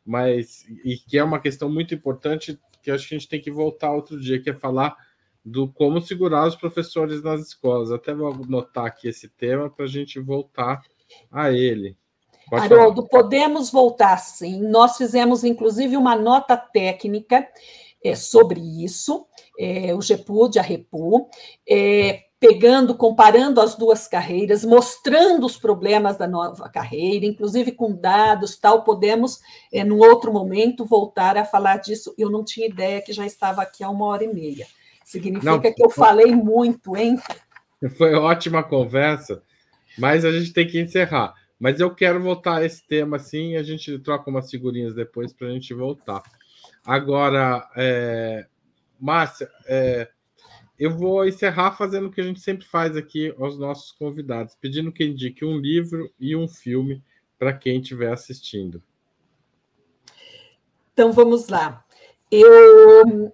mas e que é uma questão muito importante que acho que a gente tem que voltar outro dia, que é falar do como segurar os professores nas escolas. Até vou anotar aqui esse tema para a gente voltar a ele. Pode Haroldo, falar. podemos voltar sim. Nós fizemos, inclusive, uma nota técnica é, sobre isso, é, o GEPUD, a REPU, é, pegando, comparando as duas carreiras, mostrando os problemas da nova carreira, inclusive com dados, tal, podemos, é, num outro momento, voltar a falar disso. Eu não tinha ideia que já estava aqui há uma hora e meia. Significa Não, que eu falei muito, hein? Foi ótima conversa, mas a gente tem que encerrar. Mas eu quero voltar a esse tema assim, a gente troca umas figurinhas depois para a gente voltar. Agora, é... Márcia, é... eu vou encerrar fazendo o que a gente sempre faz aqui aos nossos convidados, pedindo que indique um livro e um filme para quem estiver assistindo. Então vamos lá. Eu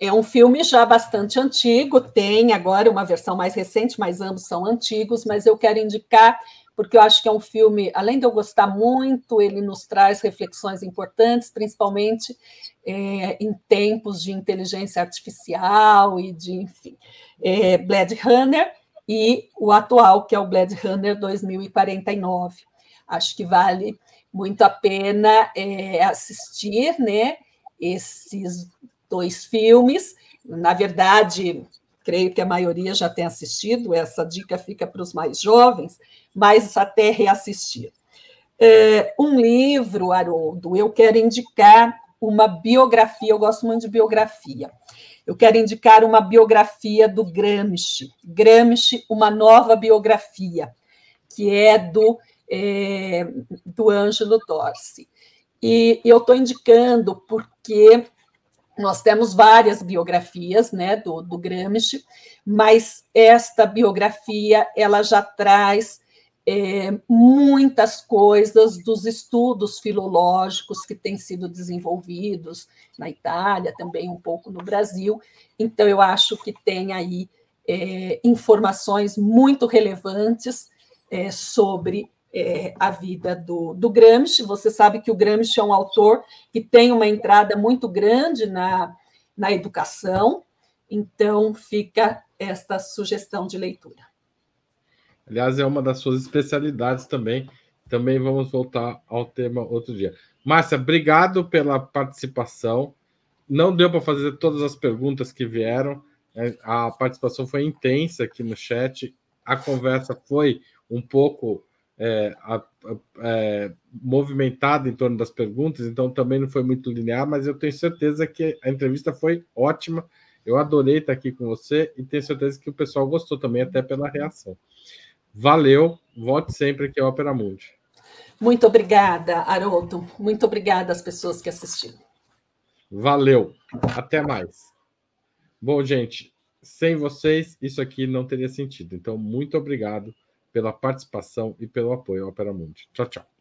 é um filme já bastante antigo, tem agora uma versão mais recente, mas ambos são antigos, mas eu quero indicar porque eu acho que é um filme, além de eu gostar muito, ele nos traz reflexões importantes, principalmente é, em tempos de inteligência artificial e de, enfim. É, Blade Runner e o atual, que é o Blade Runner 2049. Acho que vale muito a pena é, assistir né, esses dois filmes. Na verdade, creio que a maioria já tem assistido, essa dica fica para os mais jovens, mas até reassistir. É, um livro, Haroldo, eu quero indicar uma biografia, eu gosto muito de biografia. Eu quero indicar uma biografia do Gramsci, Gramsci, uma nova biografia, que é do, é, do Ângelo Torsi. E eu estou indicando porque nós temos várias biografias né, do, do Gramsci, mas esta biografia ela já traz é, muitas coisas dos estudos filológicos que têm sido desenvolvidos na Itália, também um pouco no Brasil. Então, eu acho que tem aí é, informações muito relevantes é, sobre é, a vida do, do Gramsci. Você sabe que o Gramsci é um autor que tem uma entrada muito grande na, na educação, então fica esta sugestão de leitura. Aliás, é uma das suas especialidades também. Também vamos voltar ao tema outro dia. Márcia, obrigado pela participação. Não deu para fazer todas as perguntas que vieram. É, a participação foi intensa aqui no chat. A conversa foi um pouco é, a, a, é, movimentada em torno das perguntas, então também não foi muito linear, mas eu tenho certeza que a entrevista foi ótima. Eu adorei estar aqui com você e tenho certeza que o pessoal gostou também, até pela reação. Valeu, volte sempre aqui ao Opera Mundi. Muito obrigada, Haroldo. Muito obrigada às pessoas que assistiram. Valeu. Até mais. Bom, gente, sem vocês, isso aqui não teria sentido. Então, muito obrigado pela participação e pelo apoio ao Opera Mundi. Tchau, tchau.